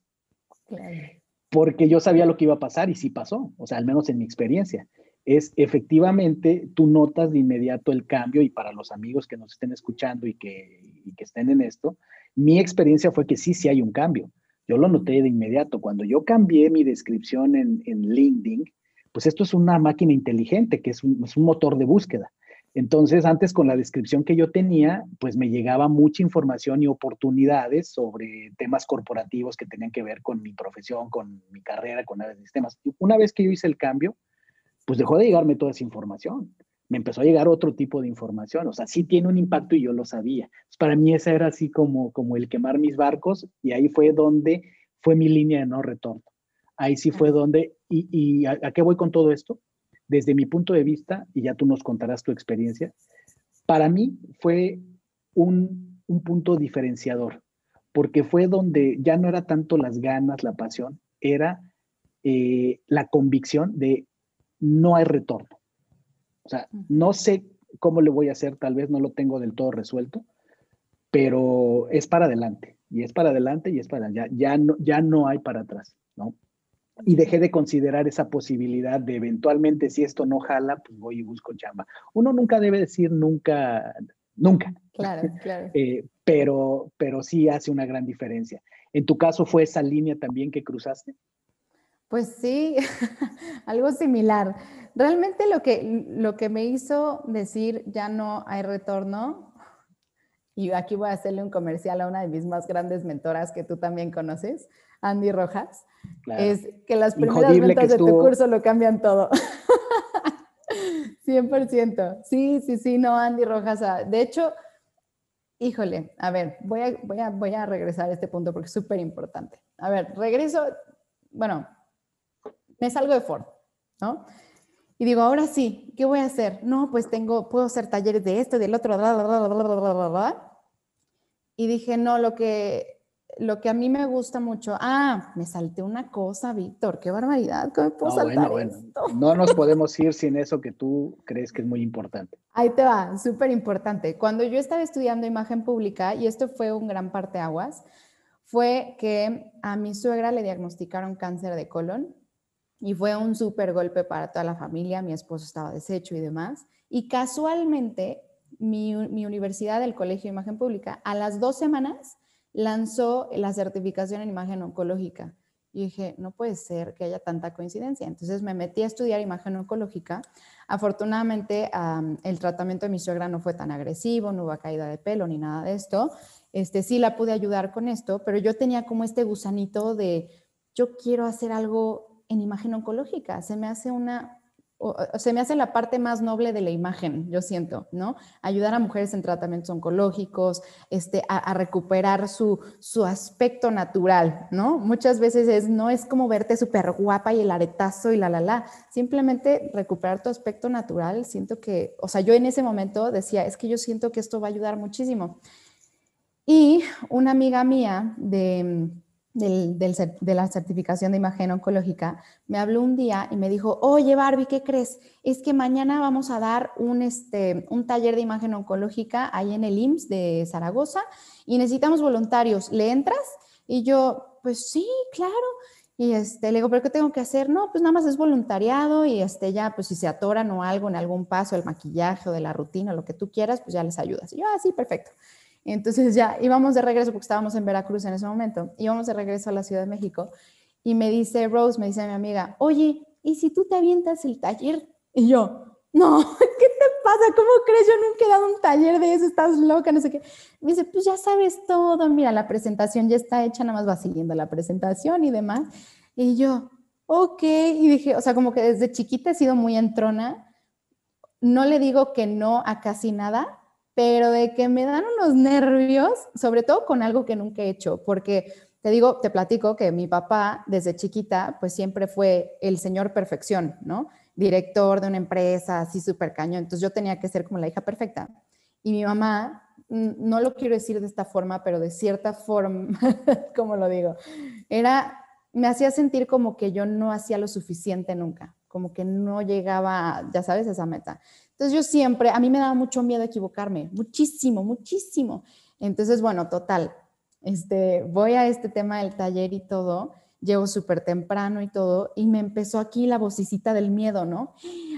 Claro porque yo sabía lo que iba a pasar y sí pasó, o sea, al menos en mi experiencia. Es efectivamente, tú notas de inmediato el cambio y para los amigos que nos estén escuchando y que, que estén en esto, mi experiencia fue que sí, sí hay un cambio. Yo lo noté de inmediato. Cuando yo cambié mi descripción en, en LinkedIn, pues esto es una máquina inteligente, que es un, es un motor de búsqueda. Entonces, antes con la descripción que yo tenía, pues me llegaba mucha información y oportunidades sobre temas corporativos que tenían que ver con mi profesión, con mi carrera, con áreas de sistemas. Y una vez que yo hice el cambio, pues dejó de llegarme toda esa información. Me empezó a llegar otro tipo de información. O sea, sí tiene un impacto y yo lo sabía. para mí esa era así como, como el quemar mis barcos y ahí fue donde fue mi línea de no retorno. Ahí sí fue donde, ¿y, a qué voy con todo esto? Desde mi punto de vista, y ya tú nos contarás tu experiencia, para mí fue un, punto diferenciador, porque fue donde ya no era tanto las ganas, la pasión, era eh, la convicción de no hay retorno. O sea, no sé cómo le voy a hacer, tal vez no lo tengo del todo resuelto, pero es para adelante, y es para adelante, y es para allá, ya no, ya no hay para atrás, ¿no? Y dejé de considerar esa posibilidad de eventualmente si esto no jala, pues voy y busco chamba. Uno nunca debe decir nunca, nunca. Claro, claro. Eh, pero, pero sí hace una gran diferencia. ¿En tu caso fue esa línea también que cruzaste? Pues sí, algo similar. Realmente lo que, lo que me hizo decir ya no hay retorno, y aquí voy a hacerle un comercial a una de mis más grandes mentoras que tú también conoces, Andy Rojas, es que las primeras ventas de tu curso lo cambian todo. 100%. Sí, sí, sí, no, Andy Rojas. Ah, de hecho, híjole, a ver, voy a, voy a, voy a regresar a este punto porque es súper importante. A ver, regreso, bueno, me salgo de Ford, ¿no? Y digo, ahora sí, ¿qué voy a hacer? No, pues tengo, puedo hacer talleres de esto, del otro, bla, bla, bla, bla, bla, bla, bla. Y dije, no, lo que lo que a mí me gusta mucho, ah, me salté una cosa, Víctor, qué barbaridad, ¿cómo me puedo no, saltar bueno, esto? No nos podemos ir sin eso que tú crees que es muy importante. Ahí te va, súper importante. Cuando yo estaba estudiando imagen pública, y esto fue un gran parte aguas, fue que a mi suegra le diagnosticaron cáncer de colon y fue un súper golpe para toda la familia, mi esposo estaba deshecho y demás. Y casualmente, mi, mi universidad, el Colegio de Imagen Pública, a las dos semanas lanzó la certificación en imagen oncológica. Y dije, no puede ser que haya tanta coincidencia. Entonces me metí a estudiar imagen oncológica. Afortunadamente, el tratamiento de mi suegra no fue tan agresivo, no hubo caída de pelo ni nada de esto. Este, sí la pude ayudar con esto, pero yo tenía como este gusanito de, yo quiero hacer algo en imagen oncológica. Se me hace una se me hace la parte más noble de la imagen, yo siento, ¿no? Ayudar a mujeres en tratamientos oncológicos, este, a, recuperar su, su, aspecto natural, ¿no? Muchas veces es, no es como verte súper guapa y el aretazo y la, la, la, simplemente recuperar tu aspecto natural, siento que, o sea, yo en ese momento decía, es que yo siento que esto va a ayudar muchísimo. Y una amiga mía de del, de la certificación de imagen oncológica, me habló un día y me dijo, oye Barbie, ¿qué crees? Es que mañana vamos a dar un, este, un taller de imagen oncológica ahí en el IMSS de Zaragoza y necesitamos voluntarios, ¿le entras? Y yo, pues sí, claro. Y este, le digo, ¿pero qué tengo que hacer? No, pues nada más es voluntariado y este, ya, pues si se atoran o algo en algún paso, el maquillaje o de la rutina, lo que tú quieras, pues ya les ayudas. Y yo, ah, perfecto. Entonces ya íbamos de regreso, porque estábamos en Veracruz en ese momento, íbamos de regreso a la Ciudad de México y me dice Rose, me dice mi amiga, oye, ¿y si tú te avientas el taller? Y yo, no, ¿qué te pasa? ¿Cómo crees? Yo nunca he dado un taller de eso, estás loca, no sé qué. Me dice, pues ya sabes todo, mira, la presentación ya está hecha, nada más va siguiendo la presentación y demás. Y yo, ok, y dije, o sea, como que desde chiquita he sido muy entrona, no le digo que no a casi nada, pero de que me dan unos nervios, sobre todo con algo que nunca he hecho, porque te digo, te platico que mi papá desde chiquita, pues siempre fue el señor perfección, ¿no? Director de una empresa, así súper cañón. Entonces yo tenía que ser como la hija perfecta. Y mi mamá, no lo quiero decir de esta forma, pero de cierta forma, como lo digo, era, me hacía sentir como que yo no hacía lo suficiente nunca, como que no llegaba, ya sabes, esa meta. Entonces yo siempre, a mí me daba mucho miedo equivocarme, muchísimo, muchísimo. Entonces, bueno, total, este, voy a este tema del taller y todo, llego súper temprano y todo, y me empezó aquí la vocecita del miedo, ¿no?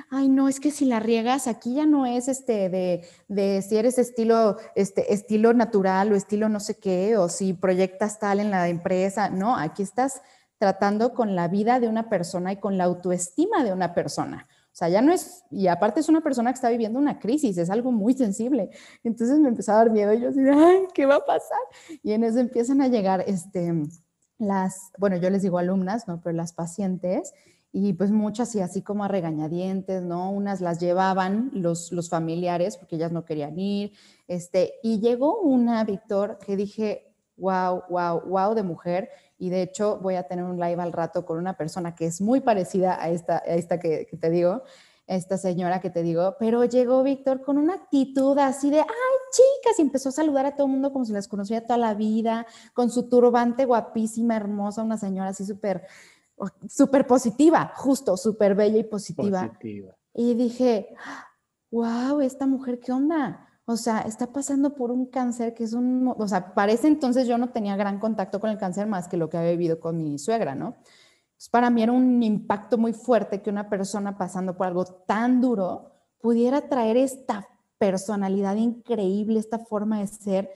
Ay, no, es que si la riegas, aquí ya no es este de, de si eres estilo, este, estilo natural o estilo no sé qué, o si proyectas tal en la empresa, no, aquí estás tratando con la vida de una persona y con la autoestima de una persona. O sea, ya no es, y aparte es una persona que está viviendo una crisis, es algo muy sensible. Entonces me empezó a dar miedo y yo así, ay, ¿qué va a pasar? Y en eso empiezan a llegar este, las, bueno, yo les digo alumnas, ¿no? Pero las pacientes, y pues muchas y así como a regañadientes, ¿no? Unas las llevaban los, los familiares porque ellas no querían ir, este, y llegó una, Víctor, que dije, wow, wow, wow de mujer, y de hecho voy a tener un live al rato con una persona que es muy parecida a esta, a esta que, te digo, esta señora que te digo, pero llegó Víctor con una actitud así de, ay, chicas, y empezó a saludar a todo el mundo como si las conocía toda la vida, con su turbante guapísima, hermosa, una señora así súper, súper positiva, justo, súper bella y positiva. positiva. Y dije, wow, esta mujer, ¿qué onda? O sea, está pasando por un cáncer que es un, o sea, parece entonces yo no tenía gran contacto con el cáncer más que lo que había vivido con mi suegra, ¿no? Pues para mí era un impacto muy fuerte que una persona pasando por algo tan duro pudiera traer esta personalidad increíble, esta forma de ser.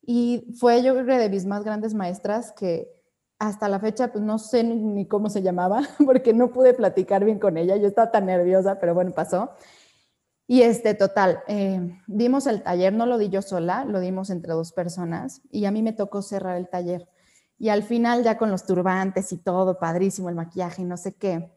Y fue yo creo de mis más grandes maestras que hasta la fecha pues no sé ni cómo se llamaba porque no pude platicar bien con ella, yo estaba tan nerviosa, pero bueno, pasó. Y este, total, eh, dimos el taller, no lo di yo sola, lo dimos entre dos personas y a mí me tocó cerrar el taller. Y al final ya con los turbantes y todo, padrísimo, el maquillaje y no sé qué,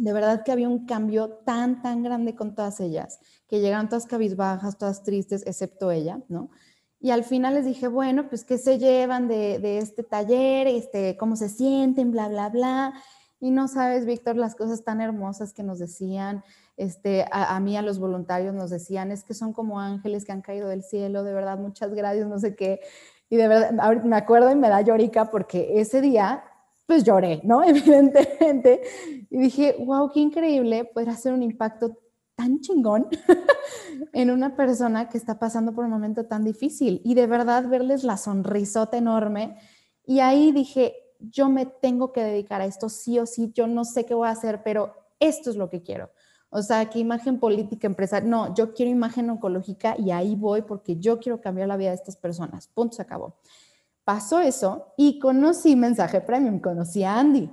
de verdad que había un cambio tan, tan grande con todas ellas, que llegaron todas cabizbajas, todas tristes, excepto ella, ¿no? Y al final les dije, bueno, pues qué se llevan de, de este taller, este, cómo se sienten, bla, bla, bla. Y no sabes, Víctor, las cosas tan hermosas que nos decían, este, a, mí, a los voluntarios nos decían, es que son como ángeles que han caído del cielo, de verdad, muchas gracias, no sé qué. Y de verdad, ahorita me acuerdo y me da llorica porque ese día, pues lloré, ¿no? Evidentemente. Y dije, wow, qué increíble poder hacer un impacto tan chingón en una persona que está pasando por un momento tan difícil. Y de verdad verles la sonrisota enorme. Y ahí dije, yo me tengo que dedicar a esto sí o sí, yo no sé qué voy a hacer, pero esto es lo que quiero. O sea, que imagen política empresarial, no, yo quiero imagen oncológica y ahí voy porque yo quiero cambiar la vida de estas personas. Punto, se acabó. Pasó eso y conocí Mensaje Premium, conocí a Andy.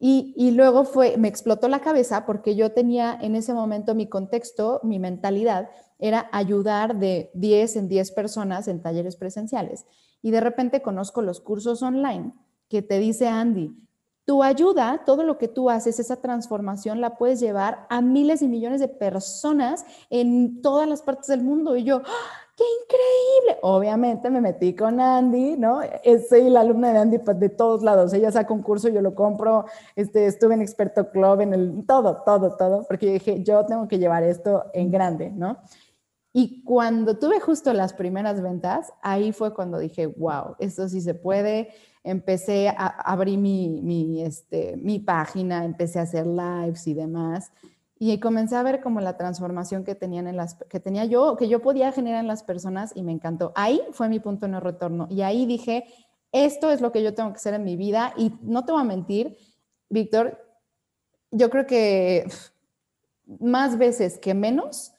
Y, y, luego fue, me explotó la cabeza porque yo tenía en ese momento mi contexto, mi mentalidad era ayudar de 10 en 10 personas en talleres presenciales. Y de repente conozco los cursos online que te dice Andy, tu ayuda, todo lo que tú haces, esa transformación la puedes llevar a miles y millones de personas en todas las partes del mundo. Y yo, ¡Ah! ¡qué increíble! Obviamente me metí con Andy, ¿no? Soy la alumna de Andy pues, de todos lados. Ella saca un curso, yo lo compro, este, estuve en Experto Club, en el, todo, todo, todo, porque yo dije, yo tengo que llevar esto en grande, ¿no? Y cuando tuve justo las primeras ventas, ahí fue cuando dije, wow, esto sí se puede empecé a abrir mi, mi, este, mi página, empecé a hacer lives y demás. Y comencé a ver como la transformación que, tenían en las, que tenía yo, que yo podía generar en las personas y me encantó. Ahí fue mi punto de no retorno. Y ahí dije, esto es lo que yo tengo que hacer en mi vida. Y no te voy a mentir, Víctor, yo creo que más veces que menos,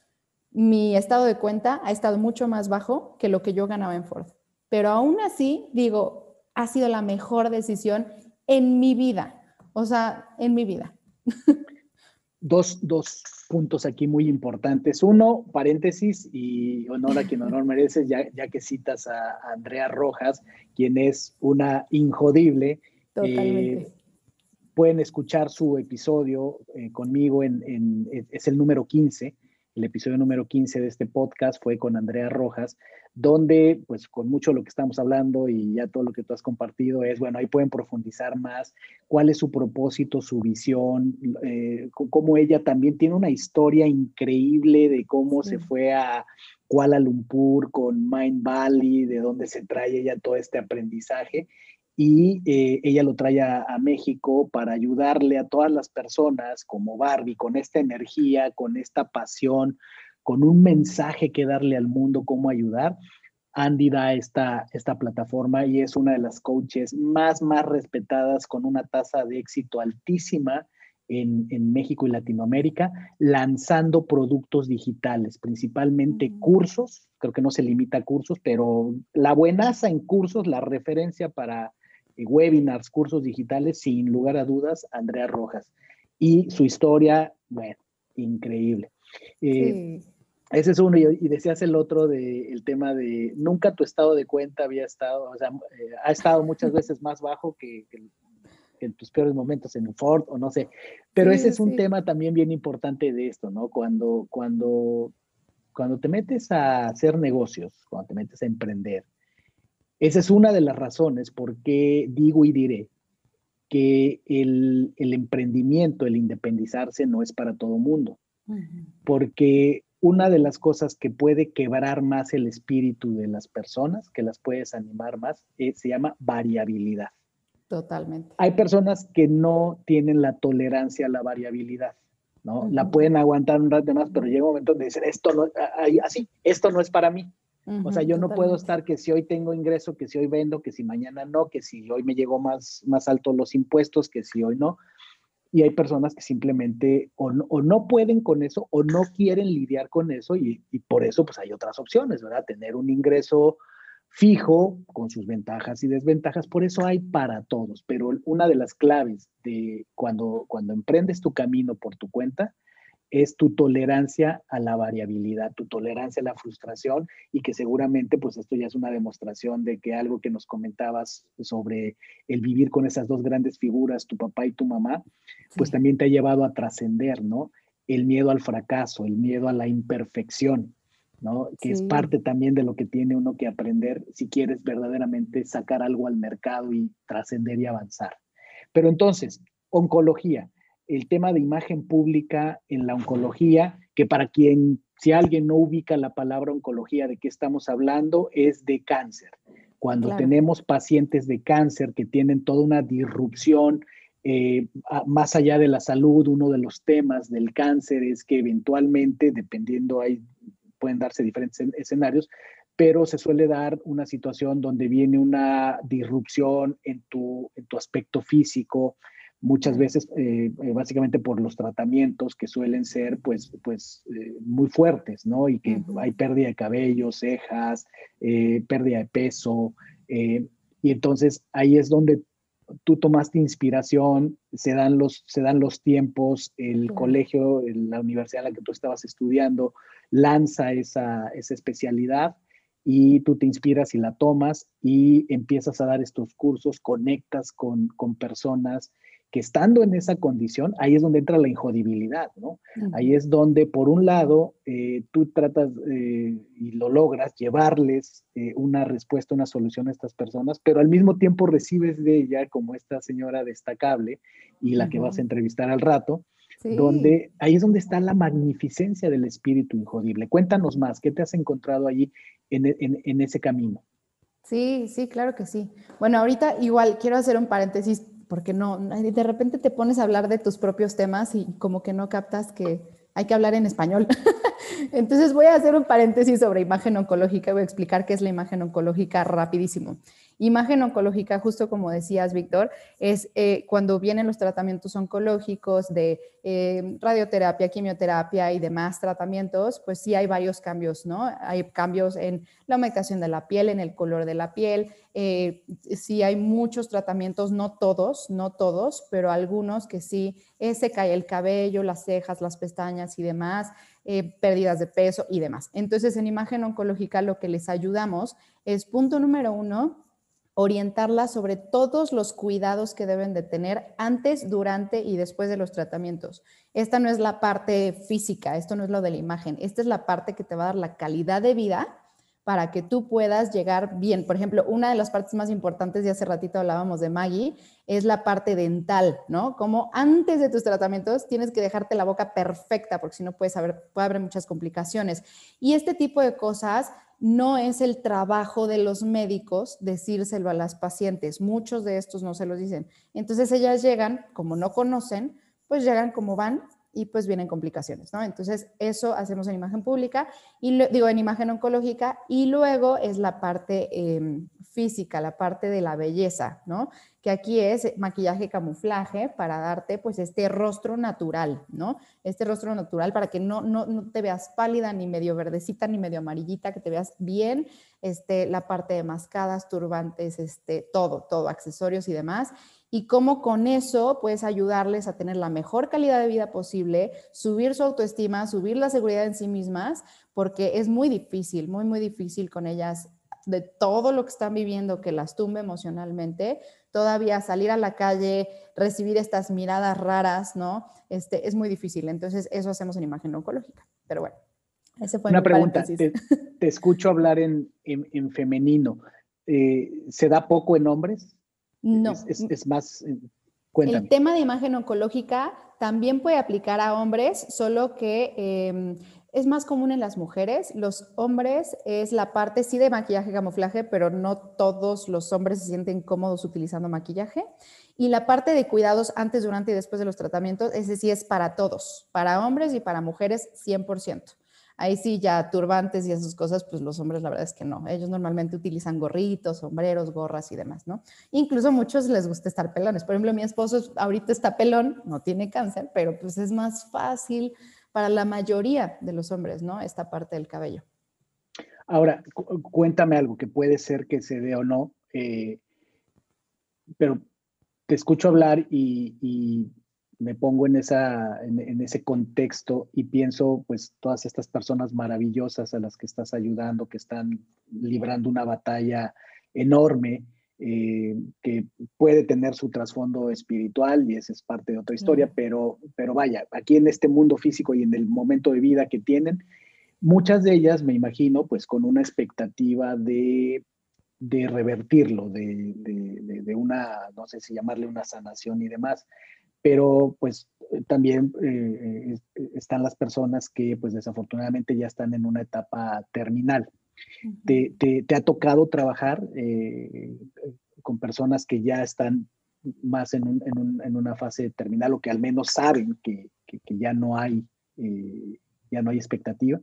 mi estado de cuenta ha estado mucho más bajo que lo que yo ganaba en Ford. Pero aún así, digo, ha sido la mejor decisión en mi vida, o sea, en mi vida. Dos, puntos aquí muy importantes. Uno, paréntesis, y honor a quien honor merece, ya, ya que citas a Andrea Rojas, quien es una injodible. Totalmente. Eh, pueden escuchar su episodio eh, conmigo, en, es el número 15, el episodio número 15 de este podcast fue con Andrea Rojas, donde, pues con mucho lo que estamos hablando y ya todo lo que tú has compartido es, bueno, ahí pueden profundizar más cuál es su propósito, su visión, eh, cómo ella también tiene una historia increíble de cómo se fue a Kuala Lumpur con Mind Valley, de dónde se trae ella todo este aprendizaje y eh, ella lo trae a, México para ayudarle a todas las personas como Barbie, con esta energía, con esta pasión, con un mensaje que darle al mundo, cómo ayudar. Andy da esta, esta plataforma y es una de las coaches más, más respetadas con una tasa de éxito altísima en, México y Latinoamérica, lanzando productos digitales, principalmente cursos. Creo que no se limita a cursos, pero la buenaza en cursos, la referencia para webinars, cursos digitales, sin lugar a dudas, Andrea Rojas. Y su historia, bueno, increíble. Eh, ese es uno, y, decías el otro del el tema de nunca tu estado de cuenta había estado, o sea, eh, ha estado muchas veces más bajo que, en tus peores momentos en un Ford o no sé. Pero ese es un tema también bien importante de esto, ¿no? Cuando, cuando, cuando te metes a hacer negocios, cuando te metes a emprender, esa es una de las razones por qué digo y diré que el, emprendimiento, el independizarse no es para todo mundo. Porque una de las cosas que puede quebrar más el espíritu de las personas, que las puedes animar más, eh, se llama variabilidad. Totalmente. Hay personas que no tienen la tolerancia a la variabilidad, ¿no? La pueden aguantar un rato más, pero llega un momento donde dicen, esto no, así, esto no es para mí o sea, yo no puedo estar que si hoy tengo ingreso, que si hoy vendo, que si mañana no, que si hoy me llegó más, más alto los impuestos, que si hoy no. Y hay personas que simplemente o no, pueden con eso o no quieren lidiar con eso y, y, por eso pues hay otras opciones, ¿verdad? Tener un ingreso fijo con sus ventajas y desventajas, por eso hay para todos, pero una de las claves de cuando, cuando emprendes tu camino por tu cuenta es tu tolerancia a la variabilidad, tu tolerancia a la frustración y que seguramente pues esto ya es una demostración de que algo que nos comentabas sobre el vivir con esas dos grandes figuras, tu papá y tu mamá, pues también te ha llevado a trascender, ¿no? El miedo al fracaso, el miedo a la imperfección, ¿no? Que es parte también de lo que tiene uno que aprender si quieres verdaderamente sacar algo al mercado y trascender y avanzar. Pero entonces, oncología el tema de imagen pública en la oncología, que para quien, si alguien no ubica la palabra oncología, de qué estamos hablando, es de cáncer. Cuando tenemos pacientes de cáncer que tienen toda una disrupción, eh, más allá de la salud, uno de los temas del cáncer es que eventualmente, dependiendo, ahí pueden darse diferentes escenarios, pero se suele dar una situación donde viene una disrupción en tu, en tu aspecto físico, muchas veces eh, eh, básicamente por los tratamientos que suelen ser pues, pues eh, muy fuertes, ¿no? Y que hay pérdida de cabello, cejas, pérdida de peso. y entonces ahí es donde tú tomaste inspiración, se dan los, se dan los tiempos, el colegio, la universidad en la que tú estabas estudiando lanza esa, esa especialidad y tú te inspiras y la tomas y empiezas a dar estos cursos, conectas con, con personas que estando en esa condición, ahí es donde entra la injodibilidad, ¿no? Ahí es donde, por un lado, eh, tú tratas eh, y lo logras llevarles eh, una respuesta, una solución a estas personas, pero al mismo tiempo recibes de ella, como esta señora destacable y la que vas a entrevistar al rato, donde ahí es donde está la magnificencia del espíritu injodible. Cuéntanos más, ¿qué te has encontrado allí en, en ese camino? Sí, sí, claro que sí. Bueno, ahorita igual quiero hacer un paréntesis porque no, de repente te pones a hablar de tus propios temas y como que no captas que hay que hablar en español. Entonces voy a hacer un paréntesis sobre imagen oncológica, voy a explicar qué es la imagen oncológica rapidísimo. Imagen oncológica, justo como decías, Víctor, es eh, cuando vienen los tratamientos oncológicos de eh, radioterapia, quimioterapia y demás tratamientos, pues sí hay varios cambios, ¿no? Hay cambios en la humectación de la piel, en el color de la piel. Eh, sí hay muchos tratamientos, no todos, no todos, pero algunos que sí se cae el cabello, las cejas, las pestañas y demás. pérdidas de peso y demás. Entonces, en imagen oncológica lo que les ayudamos es, punto número uno, orientarla sobre todos los cuidados que deben de tener antes, durante y después de los tratamientos. Esta no es la parte física, esto no es lo de la imagen, esta es la parte que te va a dar la calidad de vida para que tú puedas llegar bien. Por ejemplo, una de las partes más importantes, de hace ratito hablábamos de Maggie, es la parte dental, ¿no? Como antes de tus tratamientos tienes que dejarte la boca perfecta, porque si no puedes haber, puede haber muchas complicaciones. Y este tipo de cosas no es el trabajo de los médicos decírselo a las pacientes. Muchos de estos no se los dicen. Entonces ellas llegan, como no conocen, pues llegan como van y pues vienen complicaciones, ¿no? Entonces, eso hacemos en imagen pública y digo en imagen oncológica y luego es la parte em, física, la parte de la belleza, ¿no? Que aquí es maquillaje camuflaje para darte pues este rostro natural, ¿no? Este rostro natural para que no, no, no te veas pálida, ni medio verdecita, ni medio amarillita, que te veas bien, este, la parte de mascadas, turbantes, este, todo, todo, accesorios y demás y cómo con eso puedes ayudarles a tener la mejor calidad de vida posible, subir su autoestima, subir la seguridad en sí mismas, porque es muy difícil, muy, muy difícil con ellas de todo lo que están viviendo que las tumbe emocionalmente, todavía salir a la calle, recibir estas miradas raras, ¿no? Este, es muy difícil. Entonces, eso hacemos en imagen oncológica. Pero bueno, ese fue Una pregunta, te, escucho hablar en, en, femenino. Eh, ¿Se da poco en hombres? No. Es, más, eh, El tema de imagen oncológica también puede aplicar a hombres, solo que em, es más común en las mujeres. Los hombres es la parte sí de maquillaje camuflaje, pero no todos los hombres se sienten cómodos utilizando maquillaje. Y la parte de cuidados antes, durante y después de los tratamientos, ese sí es para todos, para hombres y para mujeres 100%. Ahí sí, ya turbantes y esas cosas, pues los hombres la verdad es que no. Ellos normalmente utilizan gorritos, sombreros, gorras y demás, ¿no? Incluso a muchos les gusta estar pelones. Por ejemplo, mi esposo ahorita está pelón, no tiene cáncer, pero pues es más fácil para la mayoría de los hombres, ¿no? Esta parte del cabello. Ahora, cuéntame algo que puede ser que se dé o no, eh, pero te escucho hablar y me pongo en, esa, en, ese contexto y pienso, pues, todas estas personas maravillosas a las que estás ayudando, que están librando una batalla enorme, eh, que puede tener su trasfondo espiritual y esa es parte de otra historia, pero, pero vaya, aquí en este mundo físico y en el momento de vida que tienen, muchas de ellas, me imagino, pues con una expectativa de, de revertirlo, de, de, de, una, no sé si llamarle una sanación y demás pero pues también eh, eh, están las personas que pues desafortunadamente ya están en una etapa terminal, ¿Te, ha tocado trabajar eh, con personas que ya están más en, una fase terminal o que al menos saben que, ya no hay eh, ya no hay expectativa?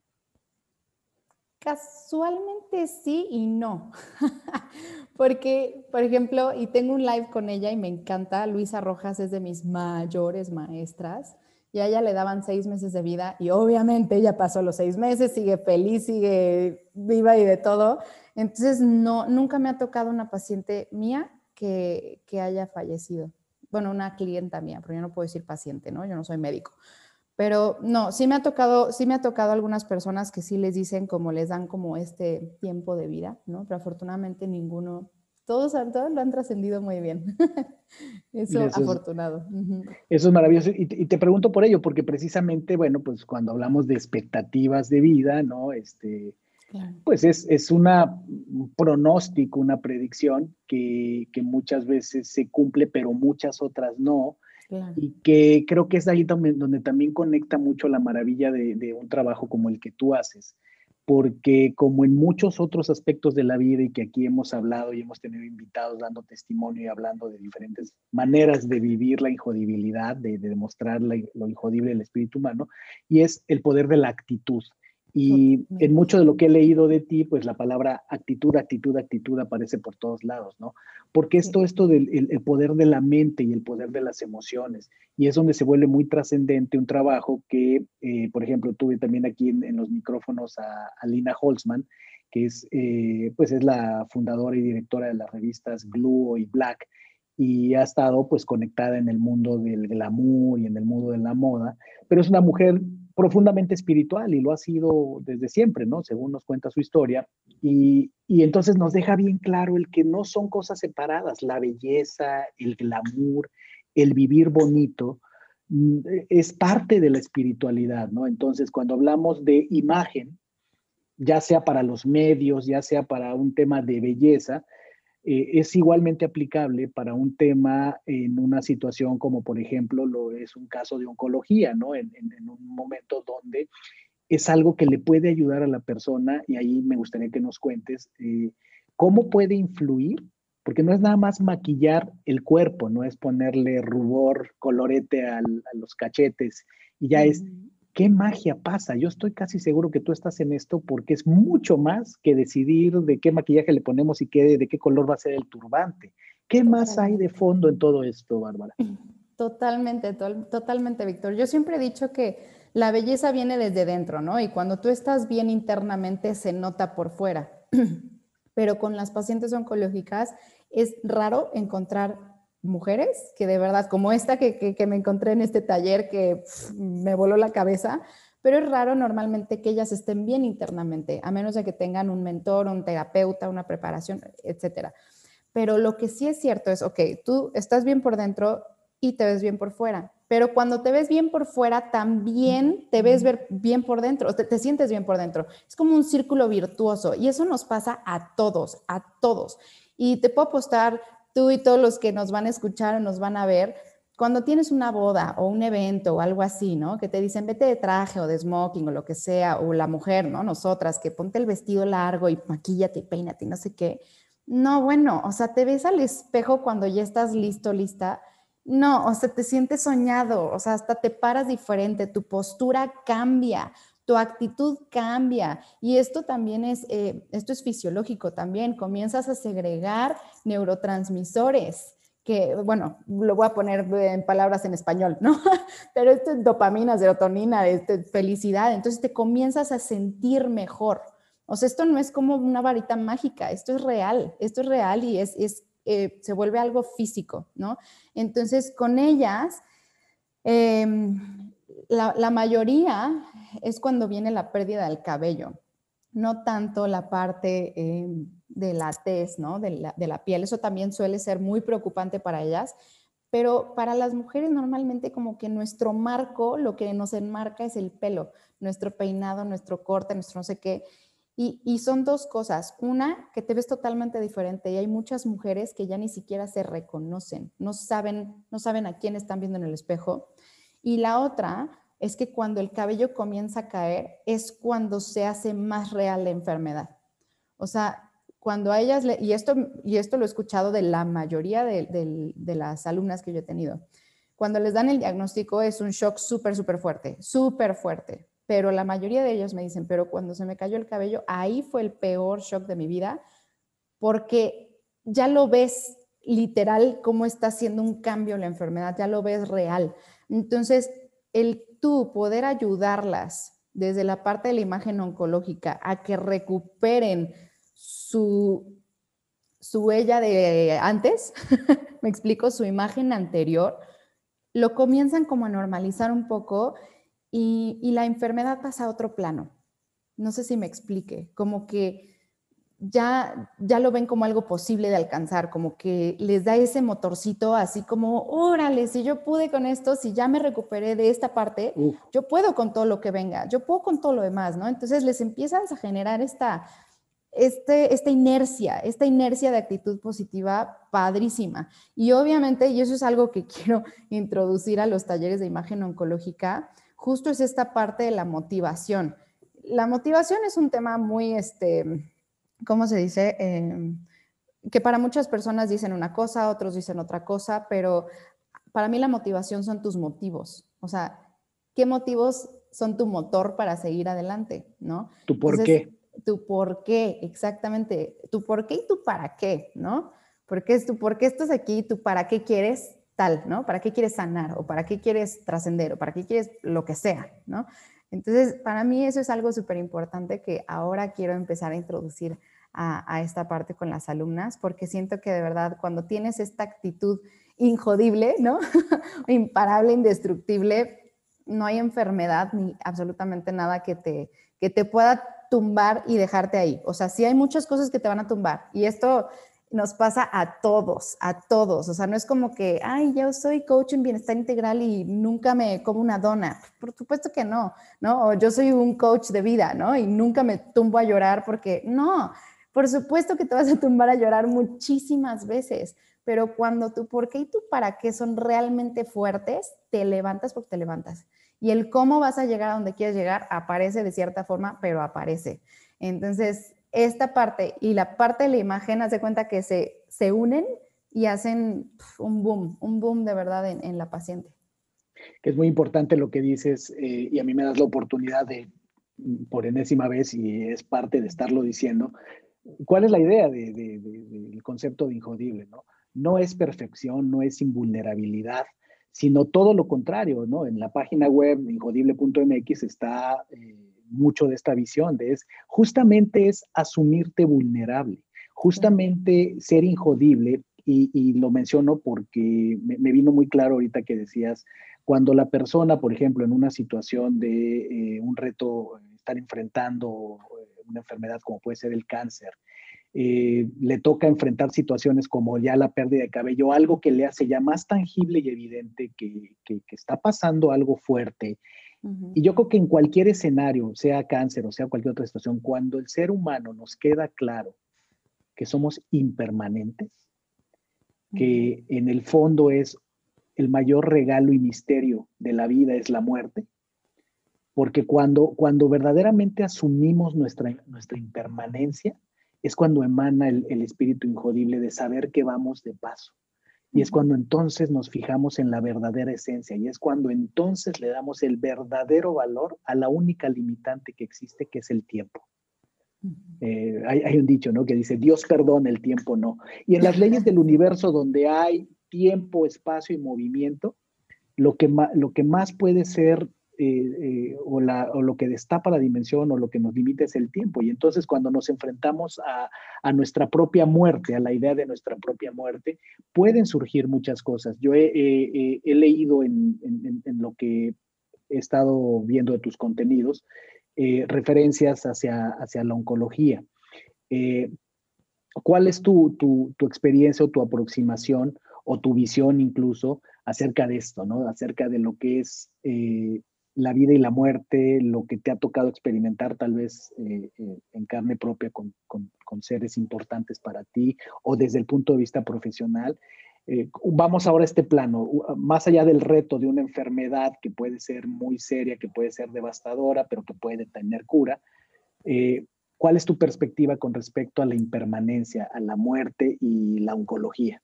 Casualmente sí y no. Porque, por ejemplo, y tengo un live con ella y me encanta, Luisa Rojas es de mis mayores maestras y a ella le daban seis meses de vida y obviamente ella pasó los seis meses, sigue feliz, sigue viva y de todo. Entonces, no, nunca me ha tocado una paciente mía que, que haya fallecido. Bueno, una clienta mía, pero yo no puedo decir paciente, ¿no? Yo no soy médico. Pero no, sí me ha tocado, sí me ha tocado algunas personas que sí les dicen como les dan como este tiempo de vida, ¿no? Pero afortunadamente ninguno, todos, todos lo han trascendido muy bien. eso, es afortunado. Eso es maravilloso. Y te, pregunto por ello, porque precisamente, bueno, pues cuando hablamos de expectativas de vida, ¿no? Este, Pues es, es una, un pronóstico, una predicción que, que muchas veces se cumple, pero muchas otras no y que creo que es ahí donde, también conecta mucho la maravilla de, un trabajo como el que tú haces, porque como en muchos otros aspectos de la vida y que aquí hemos hablado y hemos tenido invitados dando testimonio y hablando de diferentes maneras de vivir la injodibilidad, de, demostrar lo injodible del espíritu humano, y es el poder de la actitud. Y en mucho de lo que he leído de ti, pues la palabra actitud, actitud, actitud aparece por todos lados, ¿no? Porque es todo esto del el, poder de la mente y el poder de las emociones. Y es donde se vuelve muy trascendente un trabajo que, eh, por ejemplo, tuve también aquí en, los micrófonos a, Lina Holzman, que es, eh, pues es la fundadora y directora de las revistas Glue y Black, y ha estado pues conectada en el mundo del glamour y en el mundo de la moda, pero es una mujer profundamente espiritual y lo ha sido desde siempre, ¿no? Según nos cuenta su historia. Y, entonces nos deja bien claro el que no son cosas separadas, la belleza, el glamour, el vivir bonito, mm, es parte de la espiritualidad, ¿no? Entonces, cuando hablamos de imagen, ya sea para los medios, ya sea para un tema de belleza, eh, es igualmente aplicable para un tema en una situación como por ejemplo lo es un caso de oncología, ¿no? En, un momento donde es algo que le puede ayudar a la persona y ahí me gustaría que nos cuentes eh, cómo puede influir, porque no es nada más maquillar el cuerpo, no es ponerle rubor, colorete a los cachetes y ya es ¿Qué magia pasa? Yo estoy casi seguro que tú estás en esto porque es mucho más que decidir de qué maquillaje le ponemos y qué, de qué color va a ser el turbante. ¿Qué más hay de fondo en todo esto, Bárbara? Totalmente, totalmente, Víctor. Yo siempre he dicho que la belleza viene desde dentro, ¿no? Y cuando tú estás bien internamente se nota por fuera. Pero con las pacientes oncológicas es raro encontrar mujeres que de verdad, como esta que, me encontré en este taller que me voló la cabeza, pero es raro normalmente que ellas estén bien internamente, a menos de que tengan un mentor, un terapeuta, una preparación, etcétera. Pero lo que sí es cierto es, ok, tú estás bien por dentro y te ves bien por fuera, pero cuando te ves bien por fuera, también te ves bien por dentro, te, te sientes bien por dentro. Es como un círculo virtuoso y eso nos pasa a todos, a todos. Y te puedo apostar tú y todos los que nos van a escuchar o nos van a ver, cuando tienes una boda o un evento o algo así, ¿no? Que te dicen, vete de traje o de smoking o lo que sea, o la mujer, ¿no? Nosotras, que ponte el vestido largo y maquíllate y peínate y no sé qué. No, bueno, o sea, te ves al espejo cuando ya estás listo, lista. No, o sea, te sientes soñado, o sea, hasta te paras diferente, tu postura cambia, tu actitud cambia. Y esto también es, eh, esto es fisiológico también, comienzas a segregar neurotransmisores que, bueno, lo voy a poner en palabras en español, ¿no? Pero esto es dopamina, serotonina, este, felicidad, entonces te comienzas a sentir mejor. O sea, esto no es como una varita mágica, esto es real, esto es real y es, es eh, se vuelve algo físico, ¿no? Entonces, con ellas, em, la, mayoría es cuando viene la pérdida del cabello, no tanto la parte eh, de la tez, ¿no? De la, de la piel. Eso también suele ser muy preocupante para ellas, pero para las mujeres normalmente como que nuestro marco, lo que nos enmarca es el pelo, nuestro peinado, nuestro corte, nuestro no sé qué. Y, y, son dos cosas. Una, que te ves totalmente diferente y hay muchas mujeres que ya ni siquiera se reconocen, no saben, no saben a quién están viendo en el espejo. Y la otra, es que cuando el cabello comienza a caer es cuando se hace más real la enfermedad. O sea, cuando a ellas, y, esto, y esto lo he escuchado de la mayoría de, las alumnas que yo he tenido, cuando les dan el diagnóstico es un shock súper, súper fuerte, súper fuerte. Pero la mayoría de ellos me dicen, pero cuando se me cayó el cabello, ahí fue el peor shock de mi vida, porque ya lo ves literal cómo está haciendo un cambio la enfermedad, ya lo ves real. Entonces, el tú poder ayudarlas desde la parte de la imagen oncológica a que recuperen su, su huella de antes, me explico, su imagen anterior, lo comienzan como a normalizar un poco y, la enfermedad pasa a otro plano. No sé si me explique, como que ya, ya lo ven como algo posible de alcanzar, como que les da ese motorcito así como, órale, si yo pude con esto, si ya me recuperé de esta parte, yo puedo con todo lo que venga, yo puedo con todo lo demás, ¿no? Entonces les empiezas a generar esta este, esta inercia, esta inercia de actitud positiva padrísima. Y obviamente, y eso es algo que quiero introducir a los talleres de imagen oncológica, justo es esta parte de la motivación. La motivación es un tema muy, este, ¿cómo se dice? Em, que para muchas personas dicen una cosa, otros dicen otra cosa, pero para mí la motivación son tus motivos. O sea, ¿qué motivos son tu motor para seguir adelante? ¿No? ¿Tu por qué? tu por qué, exactamente, tu por qué y tu para qué, ¿no? Porque es tu por qué estás aquí, tu para qué quieres tal, ¿no? ¿Para qué quieres sanar o para qué quieres trascender o para qué quieres lo que sea, ¿no? Entonces, para mí eso es algo súper importante que ahora quiero empezar a introducir a, esta parte con las alumnas, porque siento que de verdad cuando tienes esta actitud injodible, ¿no? Imparable, indestructible, no hay enfermedad ni absolutamente nada que te, que te pueda tumbar y dejarte ahí. O sea, sí hay muchas cosas que te van a tumbar y esto nos pasa a todos, a todos. O sea, no es como que, ay, yo soy coach en bienestar integral y nunca me como una dona. Por supuesto que no, ¿no? O yo soy un coach de vida, ¿no? Y nunca me tumbo a llorar porque no, por supuesto que te vas a tumbar a llorar muchísimas veces, pero cuando tu por qué y tu para qué son realmente fuertes, te levantas porque te levantas y el cómo vas a llegar a donde quieres llegar aparece de cierta forma, pero aparece. Entonces, esta parte y la parte de la imagen, haz de cuenta que se, se unen y hacen un boom, un boom de verdad en, la paciente. Que es muy importante lo que dices eh, y a mí me das la oportunidad de, por enésima vez, y es parte de estarlo diciendo, ¿cuál es la idea del concepto de injodible? ¿no? no es perfección, no es invulnerabilidad, sino todo lo contrario, ¿no? En la página web injodible.mx está eh, mucho de esta visión, de es justamente es asumirte vulnerable, justamente ser injodible, y, lo menciono porque me, vino muy claro ahorita que decías, cuando la persona, por ejemplo, en una situación de eh, un reto, estar enfrentando eh, una enfermedad como puede ser el cáncer, eh, le toca enfrentar situaciones como ya la pérdida de cabello, algo que le hace ya más tangible y evidente que, está pasando algo fuerte. Y yo creo que en cualquier escenario, sea cáncer o sea cualquier otra situación, cuando el ser humano nos queda claro que somos impermanentes, que en el fondo es el mayor regalo y misterio de la vida es la muerte, porque cuando, cuando verdaderamente asumimos nuestra, nuestra impermanencia, es cuando emana el, espíritu injodible de saber que vamos de paso. Y es cuando entonces nos fijamos en la verdadera esencia y es cuando entonces le damos el verdadero valor a la única limitante que existe, que es el tiempo. Eh, hay, un dicho, ¿no? Que dice, Dios perdona, el tiempo no. Y en las leyes del universo donde hay tiempo, espacio y movimiento, lo que, lo que más puede ser eh, eh, o, lo que destapa la dimensión o lo que nos limita es el tiempo. Y entonces cuando nos enfrentamos a, nuestra propia muerte, a la idea de nuestra propia muerte, pueden surgir muchas cosas. Yo he, leído en, lo que he estado viendo de tus contenidos eh, referencias hacia, hacia la oncología. ¿Cuál es tu, tu, experiencia o tu aproximación o tu visión incluso acerca de esto, ¿no? acerca de lo que es la vida y la muerte, lo que te ha tocado experimentar tal vez eh, eh, en carne propia con, seres importantes para ti o desde el punto de vista profesional. Eh, vamos ahora a este plano, más allá del reto de una enfermedad que puede ser muy seria, que puede ser devastadora, pero que puede tener cura. ¿Cuál es tu perspectiva con respecto a la impermanencia, a la muerte y la oncología?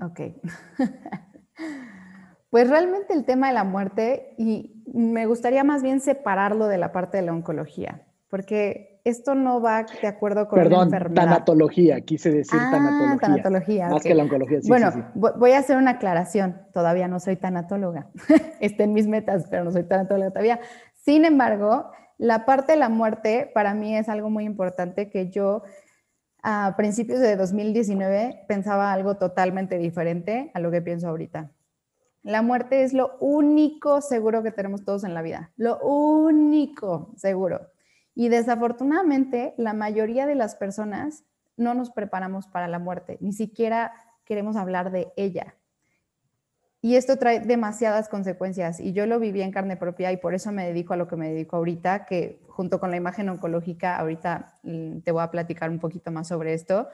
Ok. pues realmente el tema de la muerte, y me gustaría más bien separarlo de la parte de la oncología, porque esto no va de acuerdo con Perdón, la enfermedad. tanatología, quise decir ah, tanatología. tanatología. Más que la oncología. Sí, bueno, sí, sí. voy a hacer una aclaración. Todavía no soy tanatóloga. Está en mis metas, pero no soy tanatóloga todavía. Sin embargo, la parte de la muerte para mí es algo muy importante que yo a principios de 2019 pensaba algo totalmente diferente a lo que pienso ahorita. La muerte es lo único seguro que tenemos todos en la vida, lo único seguro. Y desafortunadamente la mayoría de las personas no nos preparamos para la muerte, ni siquiera queremos hablar de ella. Y esto trae demasiadas consecuencias y yo lo viví en carne propia y por eso me dedico a lo que me dedico ahorita, que junto con la imagen oncológica, ahorita mm, te voy a platicar un poquito más sobre esto,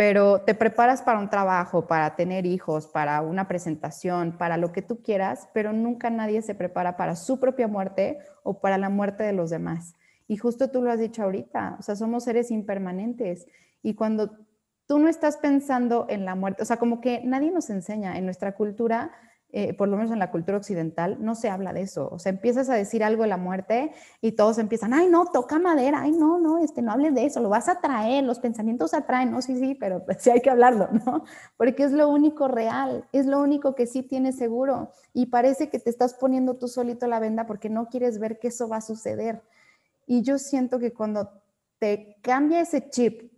pero te preparas para un trabajo, para tener hijos, para una presentación, para lo que tú quieras, pero nunca nadie se prepara para su propia muerte o para la muerte de los demás. Y justo tú lo has dicho ahorita, o sea, somos seres impermanentes y cuando tú no estás pensando en la muerte, o sea, como que nadie nos enseña en nuestra cultura, eh, por lo menos en la cultura occidental, no se habla de eso. O sea, empiezas a decir algo de la muerte y todos empiezan, ay, no, toca madera, ay, no, no, este, no hables de eso, lo vas a traer, los pensamientos atraen, no, sí, sí, pero pues, sí hay que hablarlo, ¿no? Porque es lo único real, es lo único que sí tienes seguro y parece que te estás poniendo tú solito la venda porque no quieres ver que eso va a suceder. Y yo siento que cuando te cambia ese chip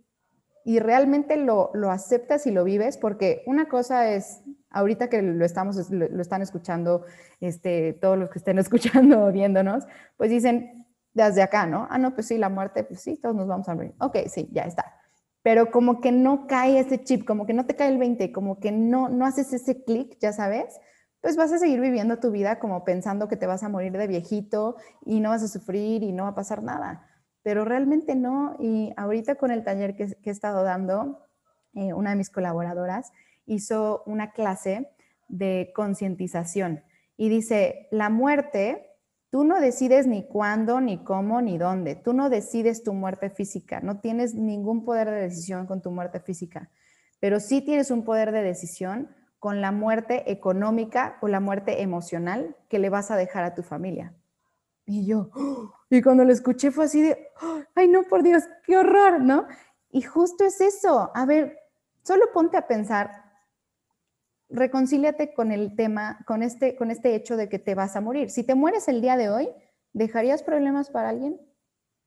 y realmente lo, lo, aceptas y lo vives, porque una cosa es, ahorita que lo, estamos, lo, están escuchando, este, todos los que estén escuchando o viéndonos, pues dicen desde acá, ¿no? Ah, no, pues sí, la muerte, pues sí, todos nos vamos a morir. Ok, sí, ya está. Pero como que no cae ese chip, como que no te cae el 20, como que no, no haces ese clic, ya sabes, pues vas a seguir viviendo tu vida como pensando que te vas a morir de viejito y no vas a sufrir y no va a pasar nada pero realmente no. Y ahorita con el taller que, he estado dando, eh, una de mis colaboradoras hizo una clase de concientización y dice, la muerte, tú no decides ni cuándo, ni cómo, ni dónde. Tú no decides tu muerte física, no tienes ningún poder de decisión con tu muerte física, pero sí tienes un poder de decisión con la muerte económica o la muerte emocional que le vas a dejar a tu familia. Y yo, y cuando lo escuché fue así de, ay no, por Dios, qué horror, ¿no? Y justo es eso. A ver, solo ponte a pensar, reconcíliate con el tema, con este, con este hecho de que te vas a morir. Si te mueres el día de hoy, ¿dejarías problemas para alguien?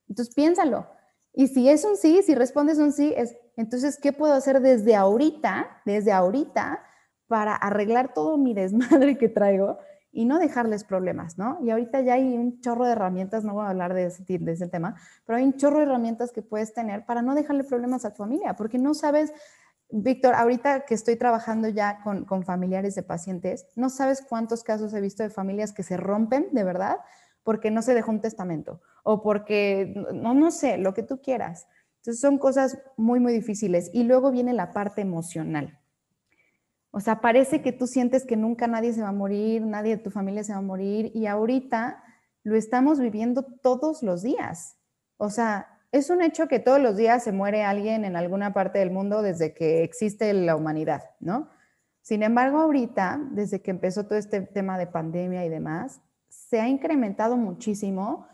Entonces piénsalo. Y si es un sí, si respondes un sí, es, entonces, ¿qué puedo hacer desde ahorita, desde ahorita, para arreglar todo mi desmadre que traigo y no dejarles problemas, ¿no? Y ahorita ya hay un chorro de herramientas, no voy a hablar de ese, de ese tema, pero hay un chorro de herramientas que puedes tener para no dejarle problemas a tu familia, porque no sabes, Víctor, ahorita que estoy trabajando ya con, con familiares de pacientes, no sabes cuántos casos he visto de familias que se rompen de verdad porque no se dejó un testamento o porque, no, no sé, lo que tú quieras. Entonces son cosas muy, muy difíciles. Y luego viene la parte emocional. O sea, parece que tú sientes que nunca nadie se va a morir, nadie de tu familia se va a morir y ahorita lo estamos viviendo todos los días. O sea, es un hecho que todos los días se muere alguien en alguna parte del mundo desde que existe la humanidad, ¿no? Sin embargo, ahorita, desde que empezó todo este tema de pandemia y demás, se ha incrementado muchísimo,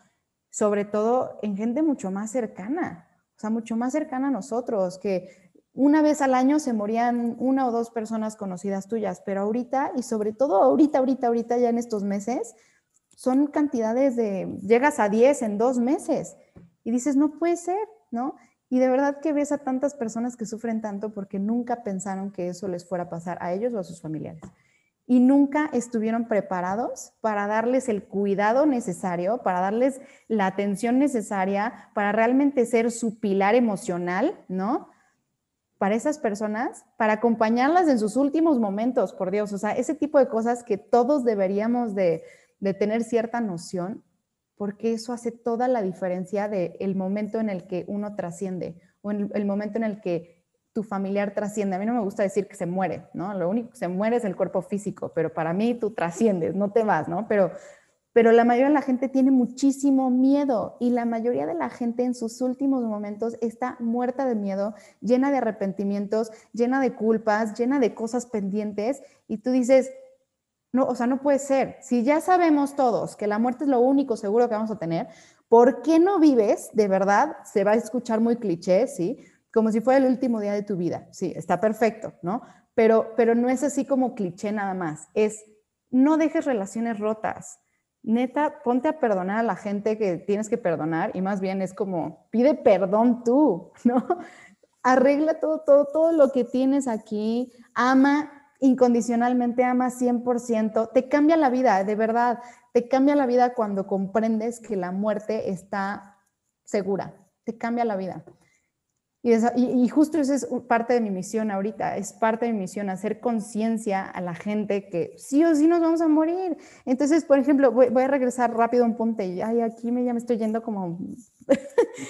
sobre todo en gente mucho más cercana, o sea, mucho más cercana a nosotros, que una vez al año se morían una o dos personas conocidas tuyas, pero ahorita, y sobre todo ahorita, ahorita, ahorita, ya en estos meses, son cantidades de, llegas a 10 en dos meses y dices, no puede ser, ¿no? Y de verdad que ves a tantas personas que sufren tanto porque nunca pensaron que eso les fuera a pasar a ellos o a sus familiares. Y nunca estuvieron preparados para darles el cuidado necesario, para darles la atención necesaria, para realmente ser su pilar emocional, ¿no? para esas personas, para acompañarlas en sus últimos momentos, por Dios. O sea, ese tipo de cosas que todos deberíamos de, tener cierta noción, porque eso hace toda la diferencia del el momento en el que uno trasciende o en el, momento en el que tu familiar trasciende. A mí no me gusta decir que se muere, ¿no? Lo único que se muere es el cuerpo físico, pero para mí tú trasciendes, no te vas, ¿no? Pero pero la mayoría de la gente tiene muchísimo miedo y la mayoría de la gente en sus últimos momentos está muerta de miedo, llena de arrepentimientos, llena de culpas, llena de cosas pendientes y tú dices, no, o sea, no puede ser. Si ya sabemos todos que la muerte es lo único seguro que vamos a tener, ¿por qué no vives de verdad? Se va a escuchar muy cliché, ¿sí? Como si fuera el último día de tu vida. Sí, está perfecto, ¿no? Pero, pero no es así como cliché nada más. Es, no dejes relaciones rotas neta, ponte a perdonar a la gente que tienes que perdonar y más bien es como, pide perdón tú, ¿no? Arregla todo, todo, todo lo que tienes aquí, ama incondicionalmente, ama 100%, te cambia la vida, de verdad, te cambia la vida cuando comprendes que la muerte está segura, te cambia la vida. Y, justo eso es parte de mi misión ahorita, es parte de mi misión, hacer conciencia a la gente que sí o sí nos vamos a morir. Entonces, por ejemplo, voy, a regresar rápido a un punto y ay, aquí me, ya me estoy yendo como,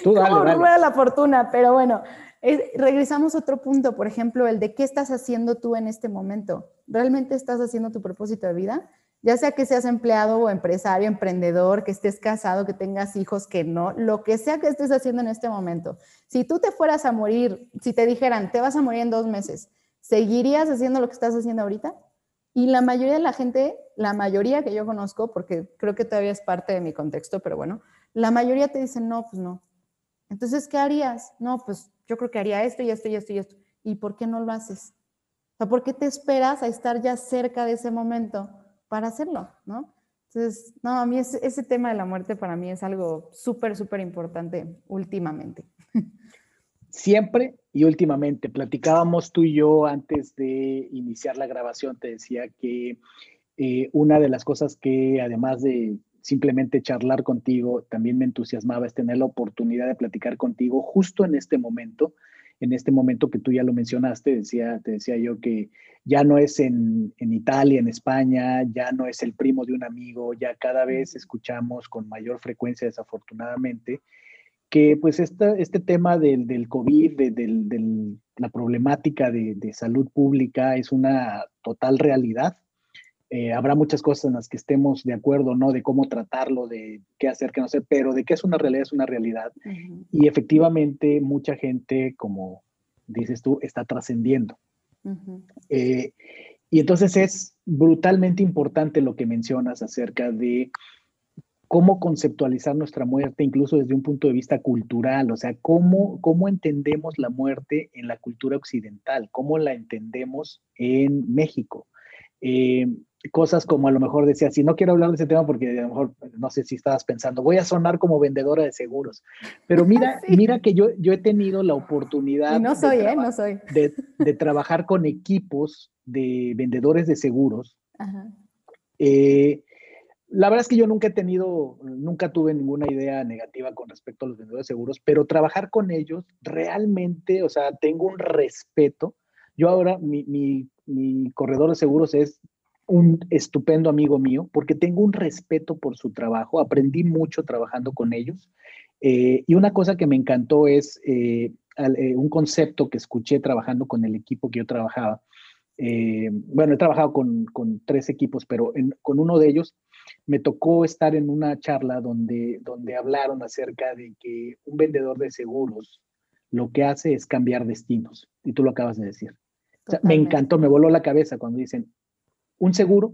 Tú dale, rueda la fortuna, pero bueno, regresamos a otro punto, por ejemplo, el de qué estás haciendo tú en este momento. ¿Realmente estás haciendo tu propósito de vida? ya sea que seas empleado o empresario, emprendedor, que estés casado, que tengas hijos, que no, lo que sea que estés haciendo en este momento. Si tú te fueras a morir, si te dijeran, te vas a morir en dos meses, ¿seguirías haciendo lo que estás haciendo ahorita? Y la mayoría de la gente, la mayoría que yo conozco, porque creo que todavía es parte de mi contexto, pero bueno, la mayoría te dicen, no, pues no. Entonces, ¿qué harías? No, pues yo creo que haría esto y esto y esto y esto. ¿Y por qué no lo haces? O ¿por qué te esperas a estar ya cerca de ese momento? para hacerlo, ¿no? Entonces, no, a mí ese, tema de la muerte para mí es algo súper, súper importante últimamente. Siempre y últimamente. Platicábamos tú y yo antes de iniciar la grabación, te decía que eh, una de las cosas que además de simplemente charlar contigo, también me entusiasmaba es tener la oportunidad de platicar contigo justo en este momento en este momento que tú ya lo mencionaste, decía, te decía yo que ya no es en, Italia, en España, ya no es el primo de un amigo, ya cada vez escuchamos con mayor frecuencia, desafortunadamente, que pues este tema del, del COVID, de, la problemática de, de, salud pública es una total realidad. Eh, habrá muchas cosas en las que estemos de acuerdo, ¿no? De cómo tratarlo, de qué hacer, qué no hacer, pero de que es una realidad, es una realidad. Y efectivamente mucha gente, como dices tú, está trascendiendo. Eh, y entonces es brutalmente importante lo que mencionas acerca de cómo conceptualizar nuestra muerte, incluso desde un punto de vista cultural, o sea, cómo, cómo entendemos la muerte en la cultura occidental, cómo la entendemos en México. Eh, cosas como a lo mejor decía, si no quiero hablar de ese tema porque a lo mejor no sé si estabas pensando, voy a sonar como vendedora de seguros, pero mira, mira que yo, yo he tenido la oportunidad no soy, de, ¿eh? no soy. De, trabajar con equipos de vendedores de seguros. Eh, la verdad es que yo nunca he tenido, nunca tuve ninguna idea negativa con respecto a los vendedores de seguros, pero trabajar con ellos realmente, o sea, tengo un respeto. Yo ahora, mi, mi, mi corredor de seguros es un estupendo amigo mío porque tengo un respeto por su trabajo, aprendí mucho trabajando con ellos. Eh, y una cosa que me encantó es eh, eh, un concepto que escuché trabajando con el equipo que yo trabajaba. bueno, he trabajado con, tres equipos, pero con uno de ellos me tocó estar en una charla donde, donde hablaron acerca de que un vendedor de seguros lo que hace es cambiar destinos. Y tú lo acabas de decir. me encantó, me voló la cabeza cuando dicen, un seguro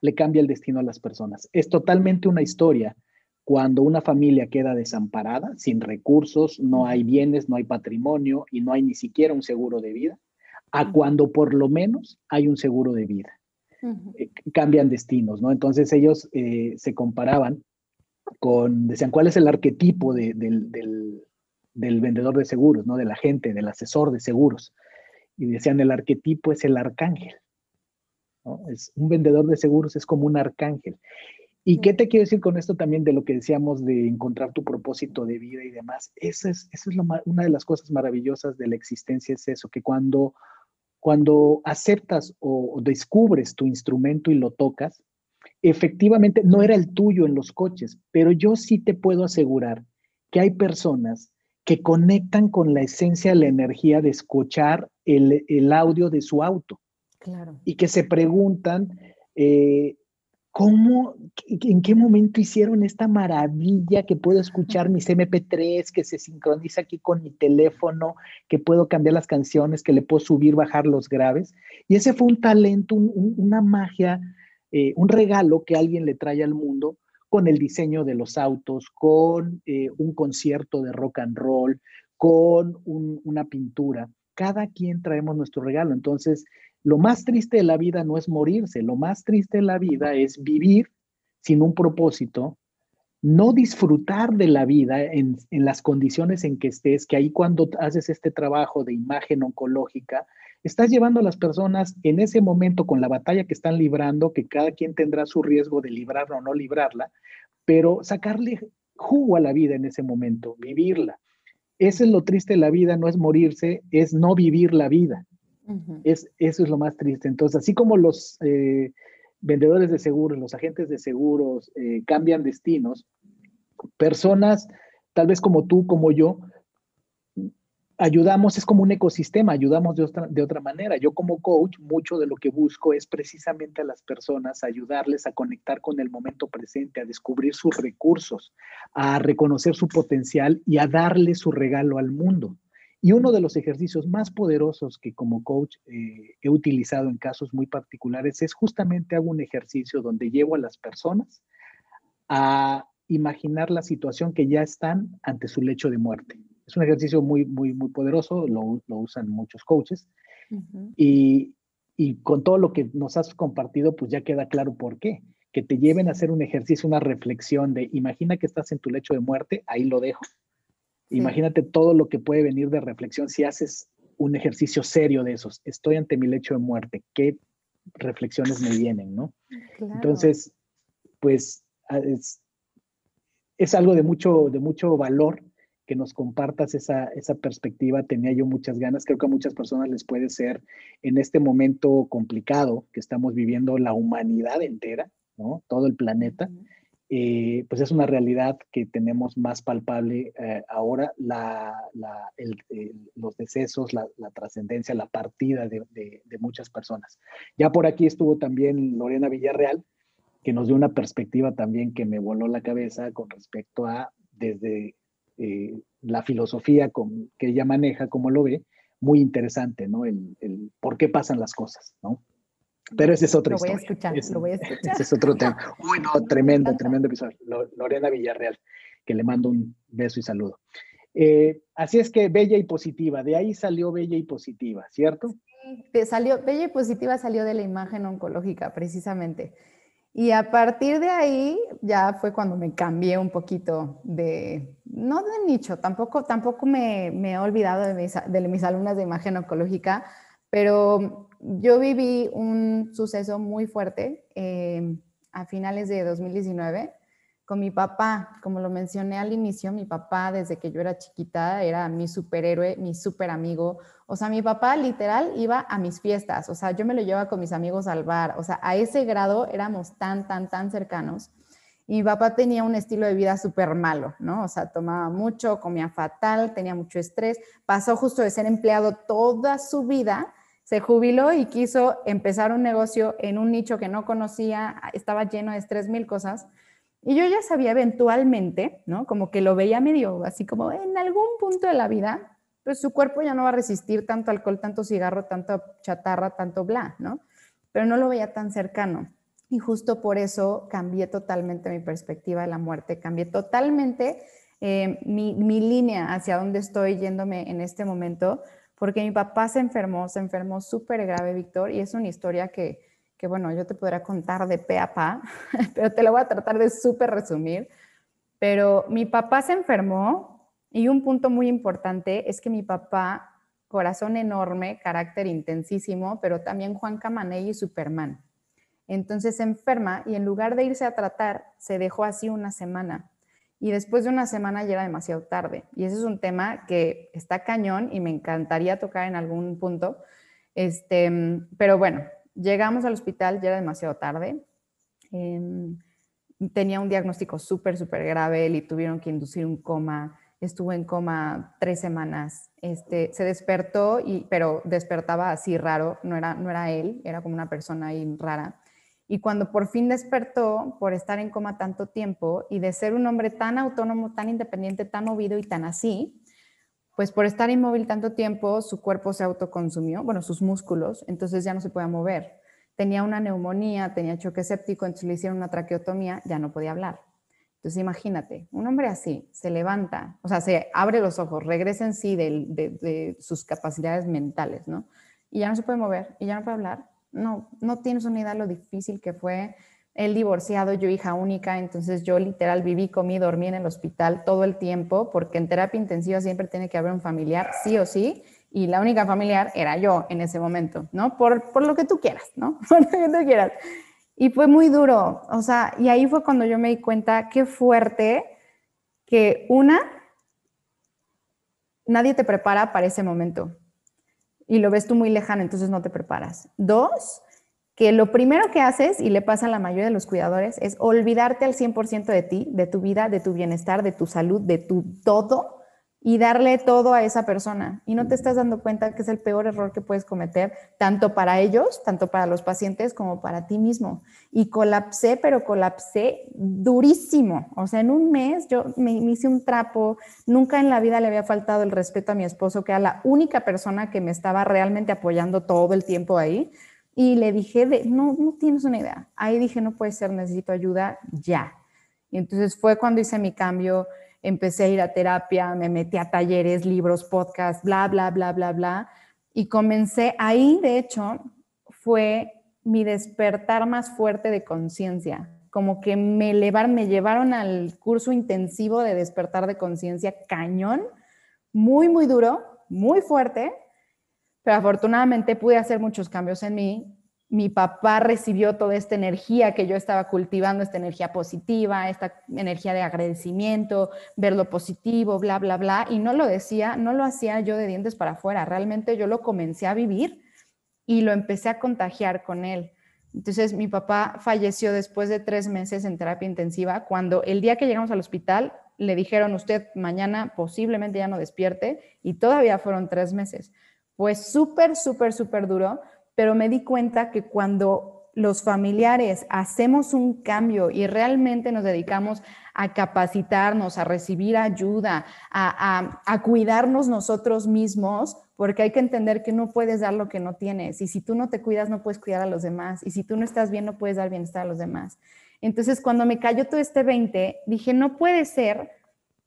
le cambia el destino a las personas. Es totalmente una historia cuando una familia queda desamparada, sin recursos, no hay bienes, no hay patrimonio y no hay ni siquiera un seguro de vida, a cuando por lo menos hay un seguro de vida. Eh, cambian destinos, ¿no? Entonces ellos eh, se comparaban con, decían, ¿cuál es el arquetipo del, del, vendedor de seguros, ¿no? Del agente, del asesor de seguros. Y decían, el arquetipo es el arcángel. Es, un vendedor de seguros es como un arcángel. ¿Y qué te quiero decir con esto también de lo que decíamos de encontrar tu propósito de vida y demás? Eso es, eso es una de las cosas maravillosas de la existencia, es eso, que cuando, cuando aceptas o, descubres tu instrumento y lo tocas, efectivamente no era el tuyo en los coches, pero yo sí te puedo asegurar que hay personas que conectan con la esencia, la energía de escuchar el, el audio de su auto. Y que se preguntan, eh, ¿Cómo, en qué momento hicieron esta maravilla que puedo escuchar mis MP3, que se sincroniza aquí con mi teléfono, que puedo cambiar las canciones, que le puedo subir, bajar los graves? Y ese fue un talento, una magia, eh, un regalo que alguien le trae al mundo con el diseño de los autos, con eh, un concierto de rock and roll, con una pintura. Cada quien traemos nuestro regalo. Entonces, lo más triste de la vida no es morirse, lo más triste de la vida es vivir sin un propósito, no disfrutar de la vida en, las condiciones en que estés, que ahí cuando haces este trabajo de imagen oncológica, estás llevando a las personas en ese momento con la batalla que están librando, que cada quien tendrá su riesgo de librarla o no librarla, pero sacarle jugo a la vida en ese momento, vivirla. Ese es lo triste de la vida, no es morirse, es no vivir la vida es, eso es lo más triste. Entonces, así como los eh, vendedores de seguros, los agentes de seguros eh, cambian destinos, personas, tal vez como tú, como yo, ayudamos, es como un ecosistema, ayudamos de otra, de otra manera. Yo como coach, mucho de lo que busco es precisamente a las personas, ayudarles a conectar con el momento presente, a descubrir sus recursos, a reconocer su potencial y a darle su regalo al mundo. Y uno de los ejercicios más poderosos que como coach eh, he utilizado en casos muy particulares es justamente hago un ejercicio donde llevo a las personas a imaginar la situación que ya están ante su lecho de muerte. Es un ejercicio muy, muy, muy poderoso, lo, lo usan muchos coaches. y, y con todo lo que nos has compartido, pues ya queda claro por qué. Que te lleven a hacer un ejercicio, una reflexión de imagina que estás en tu lecho de muerte, ahí lo dejo Imagínate todo lo que puede venir de reflexión si haces un ejercicio serio de esos. Estoy ante mi lecho de muerte. ¿Qué reflexiones me vienen, no? Entonces, pues es, es, algo de mucho, de mucho valor que nos compartas esa, esa perspectiva. Tenía yo muchas ganas. Creo que a muchas personas les puede ser en este momento complicado que estamos viviendo la humanidad entera, ¿no? Todo el planeta. Eh, pues es una realidad que tenemos más palpable eh, ahora, la, los decesos, la, trascendencia, la partida de, muchas personas. Ya por aquí estuvo también Lorena Villarreal, que nos dio una perspectiva también que me voló la cabeza con respecto a desde eh, la filosofía que ella maneja, como lo ve, muy interesante, ¿no? El, el por qué pasan las cosas, ¿no? Pero ese es otro Lo voy a escuchar, lo voy a escuchar. Ese es otro tema. Uy, no, tremendo, tremendo episodio. Lorena Villarreal, que le mando un beso y saludo. Eh, así es que Bella y Positiva, de ahí salió Bella y Positiva, ¿cierto? Sí, salió, Bella y Positiva salió de la imagen oncológica, precisamente. Y a partir de ahí ya fue cuando me cambié un poquito de, no de nicho, tampoco, tampoco me, me he olvidado de mis, de mis alumnas de imagen oncológica, pero yo viví un suceso muy fuerte eh, a finales de 2019 con mi papá. Como lo mencioné al inicio, mi papá desde que yo era chiquita era mi superhéroe, mi super amigo. O sea, mi papá literal iba a mis fiestas. O sea, yo me lo llevaba con mis amigos al bar. O sea, a ese grado éramos tan, tan, tan cercanos. Y mi papá tenía un estilo de vida súper malo, ¿no? O sea, tomaba mucho, comía fatal, tenía mucho estrés. Pasó justo de ser empleado toda su vida se jubiló y quiso empezar un negocio en un nicho que no conocía, estaba lleno de tres mil cosas. Y yo ya sabía eventualmente, ¿no? Como que lo veía medio así como en algún punto de la vida, pues su cuerpo ya no va a resistir tanto alcohol, tanto cigarro, tanto chatarra, tanto bla, ¿no? Pero no lo veía tan cercano. Y justo por eso cambié totalmente mi perspectiva de la muerte, cambié totalmente eh, mi, mi línea hacia dónde estoy yéndome en este momento, porque mi papá se enfermó, se enfermó súper grave, Víctor, y es una historia que, que, bueno, yo te podría contar de pe a pa, pero te lo voy a tratar de súper resumir. Pero mi papá se enfermó y un punto muy importante es que mi papá, corazón enorme, carácter intensísimo, pero también Juan Camaney y Superman. Entonces se enferma y en lugar de irse a tratar, se dejó así una semana y después de una semana ya era demasiado tarde. Y ese es un tema que está cañón y me encantaría tocar en algún punto. Este, pero bueno, llegamos al hospital, ya era demasiado tarde. Em, tenía un diagnóstico súper, súper grave y tuvieron que inducir un coma. Estuvo en coma tres semanas. Este, se despertó, y, pero despertaba así raro, no era, no era él, era como una persona ahí rara. Y cuando por fin despertó por estar en coma tanto tiempo y de ser un hombre tan autónomo, tan independiente, tan movido y tan así, pues por estar inmóvil tanto tiempo, su cuerpo se autoconsumió, bueno, sus músculos, entonces ya no se podía mover. Tenía una neumonía, tenía choque séptico, entonces le hicieron una traqueotomía, ya no podía hablar. Entonces imagínate, un hombre así se levanta, o sea, se abre los ojos, regresa en sí de, de sus capacidades mentales, ¿no? Y ya no se puede mover, y ya no puede hablar, no, no tienes una idea de lo difícil que fue. Él divorciado, yo hija única, entonces yo literal viví, comí, dormí en el hospital todo el tiempo, porque en terapia intensiva siempre tiene que haber un familiar, sí o sí, y la única familiar era yo en ese momento, ¿no? Por, por lo que tú quieras, ¿no? Por lo que tú quieras. Y fue muy duro, o sea, y ahí fue cuando yo me di cuenta qué fuerte que una, nadie te prepara para ese momento y lo ves tú muy lejano, entonces no te preparas. Dos, que lo primero que haces, y le pasa a la mayoría de los cuidadores, es olvidarte al 100% de ti, de tu vida, de tu bienestar, de tu salud, de tu todo, y darle todo a esa persona. Y no te estás dando cuenta que es el peor error que puedes cometer, tanto para ellos, tanto para los pacientes, como para ti mismo. Y colapsé, pero colapsé durísimo. O sea, en un mes yo me, hice un trapo. Nunca en la vida le había faltado el respeto a mi esposo, que era la única persona que me estaba realmente apoyando todo el tiempo ahí. Y le dije, de, no, no tienes una idea. Ahí dije, no puede ser, necesito ayuda ya. Y entonces fue cuando hice mi cambio empecé a ir a terapia, me metí a talleres, libros, podcasts, bla, bla, bla, bla, bla. Y comencé, ahí de hecho fue mi despertar más fuerte de conciencia, como que me, me llevaron al curso intensivo de despertar de conciencia cañón, muy, muy duro, muy fuerte, pero afortunadamente pude hacer muchos cambios en mí mi papá recibió toda esta energía que yo estaba cultivando, esta energía positiva, esta energía de agradecimiento, ver lo positivo, bla, bla, bla, y no lo decía, no lo hacía yo de dientes para afuera, realmente yo lo comencé a vivir y lo empecé a contagiar con él. Entonces mi papá falleció después de tres meses en terapia intensiva, cuando el día que llegamos al hospital le dijeron, usted mañana posiblemente ya no despierte, y todavía fueron tres meses. Fue súper, súper, súper duro pero me di cuenta que cuando los familiares hacemos un cambio y realmente nos dedicamos a capacitarnos, a recibir ayuda, a, cuidarnos nosotros mismos, porque hay que entender que no puedes dar lo que no tienes. Y si tú no te cuidas, no puedes cuidar a los demás. Y si tú no estás bien, no puedes dar bienestar a los demás. Entonces, cuando me cayó todo este 20, dije, no puede ser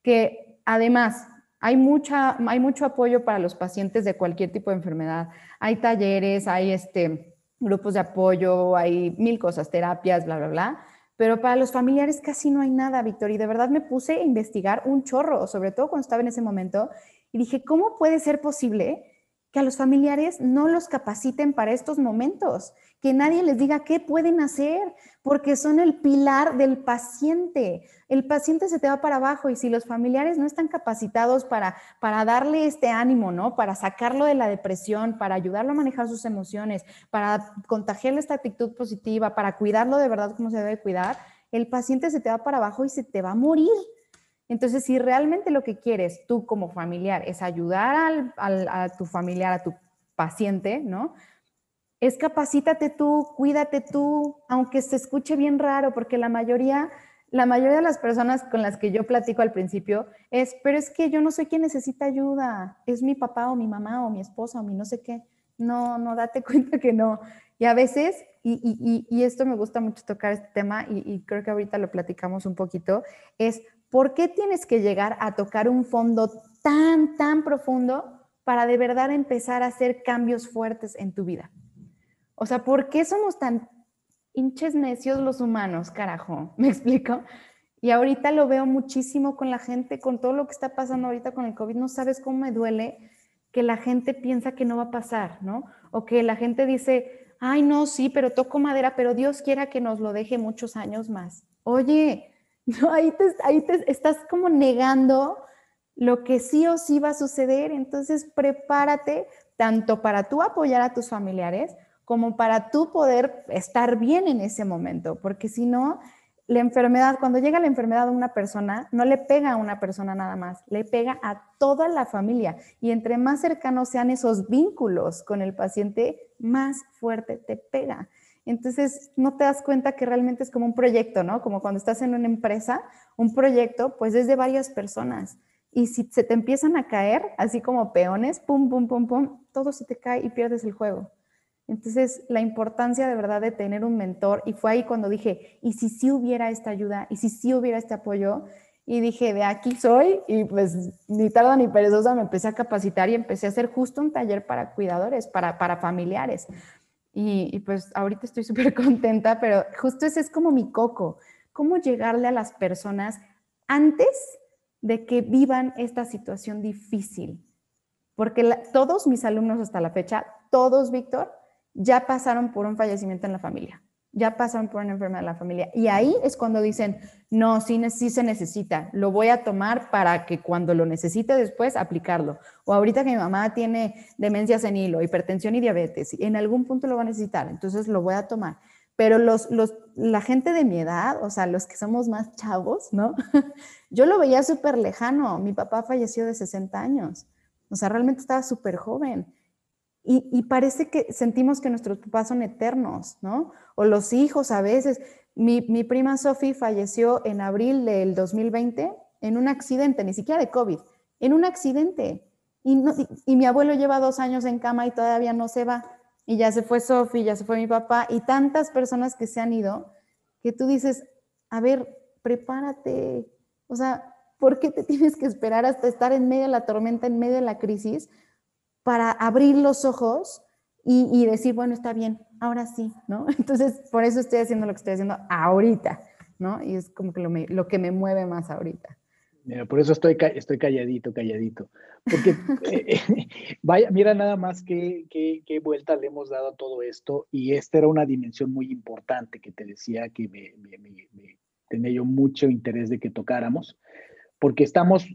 que además hay, mucha, hay mucho apoyo para los pacientes de cualquier tipo de enfermedad. Hay talleres, hay este, grupos de apoyo, hay mil cosas, terapias, bla, bla, bla. Pero para los familiares casi no hay nada, Víctor. Y de verdad me puse a investigar un chorro, sobre todo cuando estaba en ese momento. Y dije, ¿cómo puede ser posible que a los familiares no los capaciten para estos momentos? Que nadie les diga qué pueden hacer, porque son el pilar del paciente el paciente se te va para abajo y si los familiares no están capacitados para, para darle este ánimo, ¿no? Para sacarlo de la depresión, para ayudarlo a manejar sus emociones, para contagiarle esta actitud positiva, para cuidarlo de verdad como se debe cuidar, el paciente se te va para abajo y se te va a morir. Entonces, si realmente lo que quieres tú como familiar es ayudar a tu familiar, a tu paciente, ¿no? Es capacítate tú, cuídate tú, aunque se escuche bien raro, porque la mayoría la mayoría de las personas con las que yo platico al principio es, pero es que yo no soy quien necesita ayuda, es mi papá o mi mamá o mi esposa o mi no sé qué. No, no, date cuenta que no. Y a veces, y, y, esto me gusta mucho tocar este tema y, y creo que ahorita lo platicamos un poquito, es ¿por qué tienes que llegar a tocar un fondo tan, tan profundo para de verdad empezar a hacer cambios fuertes en tu vida? O sea, ¿por qué somos tan hinches necios los humanos, carajo, ¿me explico? Y ahorita lo veo muchísimo con la gente, con todo lo que está pasando ahorita con el COVID, no sabes cómo me duele que la gente piensa que no va a pasar, ¿no? O que la gente dice, ay, no, sí, pero toco madera, pero Dios quiera que nos lo deje muchos años más. Oye, no, ahí, te, ahí te estás como negando lo que sí o sí va a suceder, entonces prepárate tanto para tú apoyar a tus familiares como para tú poder estar bien en ese momento, porque si no, la enfermedad, cuando llega la enfermedad a una persona, no le pega a una persona nada más, le pega a toda la familia. Y entre más cercanos sean esos vínculos con el paciente, más fuerte te pega. Entonces, no te das cuenta que realmente es como un proyecto, ¿no? Como cuando estás en una empresa, un proyecto, pues es de varias personas. Y si se te empiezan a caer, así como peones, pum, pum, pum, pum, todo se te cae y pierdes el juego. Entonces, la importancia de verdad de tener un mentor, y fue ahí cuando dije, ¿y si sí hubiera esta ayuda? ¿Y si sí hubiera este apoyo? Y dije, de aquí soy, y pues ni tarda ni perezosa me empecé a capacitar y empecé a hacer justo un taller para cuidadores, para, para familiares. Y, pues ahorita estoy súper contenta, pero justo ese es como mi coco, cómo llegarle a las personas antes de que vivan esta situación difícil. Porque todos mis alumnos hasta la fecha, todos, Víctor, ya pasaron por un fallecimiento en la familia, ya pasaron por una enfermedad en la familia. Y ahí es cuando dicen, no, sí, sí se necesita, lo voy a tomar para que cuando lo necesite después aplicarlo. O ahorita que mi mamá tiene demencia senil o hipertensión y diabetes, en algún punto lo va a necesitar, entonces lo voy a tomar. Pero los, los, la gente de mi edad, o sea, los que somos más chavos, ¿no? Yo lo veía súper lejano. Mi papá falleció de 60 años. O sea, realmente estaba súper joven. Y, parece que sentimos que nuestros papás son eternos, ¿no? O los hijos a veces. Mi, prima Sophie falleció en abril del 2020 en un accidente, ni siquiera de COVID, en un accidente. Y, y, mi abuelo lleva dos años en cama y todavía no se va. Y ya se fue Sophie, ya se fue mi papá y tantas personas que se han ido que tú dices, a ver, prepárate. O sea, ¿por qué te tienes que esperar hasta estar en medio de la tormenta, en medio de la crisis? Para abrir los ojos y, decir, bueno, está bien, ahora sí, ¿no? Entonces, por eso estoy haciendo lo que estoy haciendo ahorita, ¿no? Y es como que lo, que me mueve más ahorita. Mira, por eso estoy, estoy calladito, calladito. Porque, eh, vaya, mira nada más qué, qué, vuelta le hemos dado a todo esto. Y esta era una dimensión muy importante que te decía que me, me tenía yo mucho interés de que tocáramos, porque estamos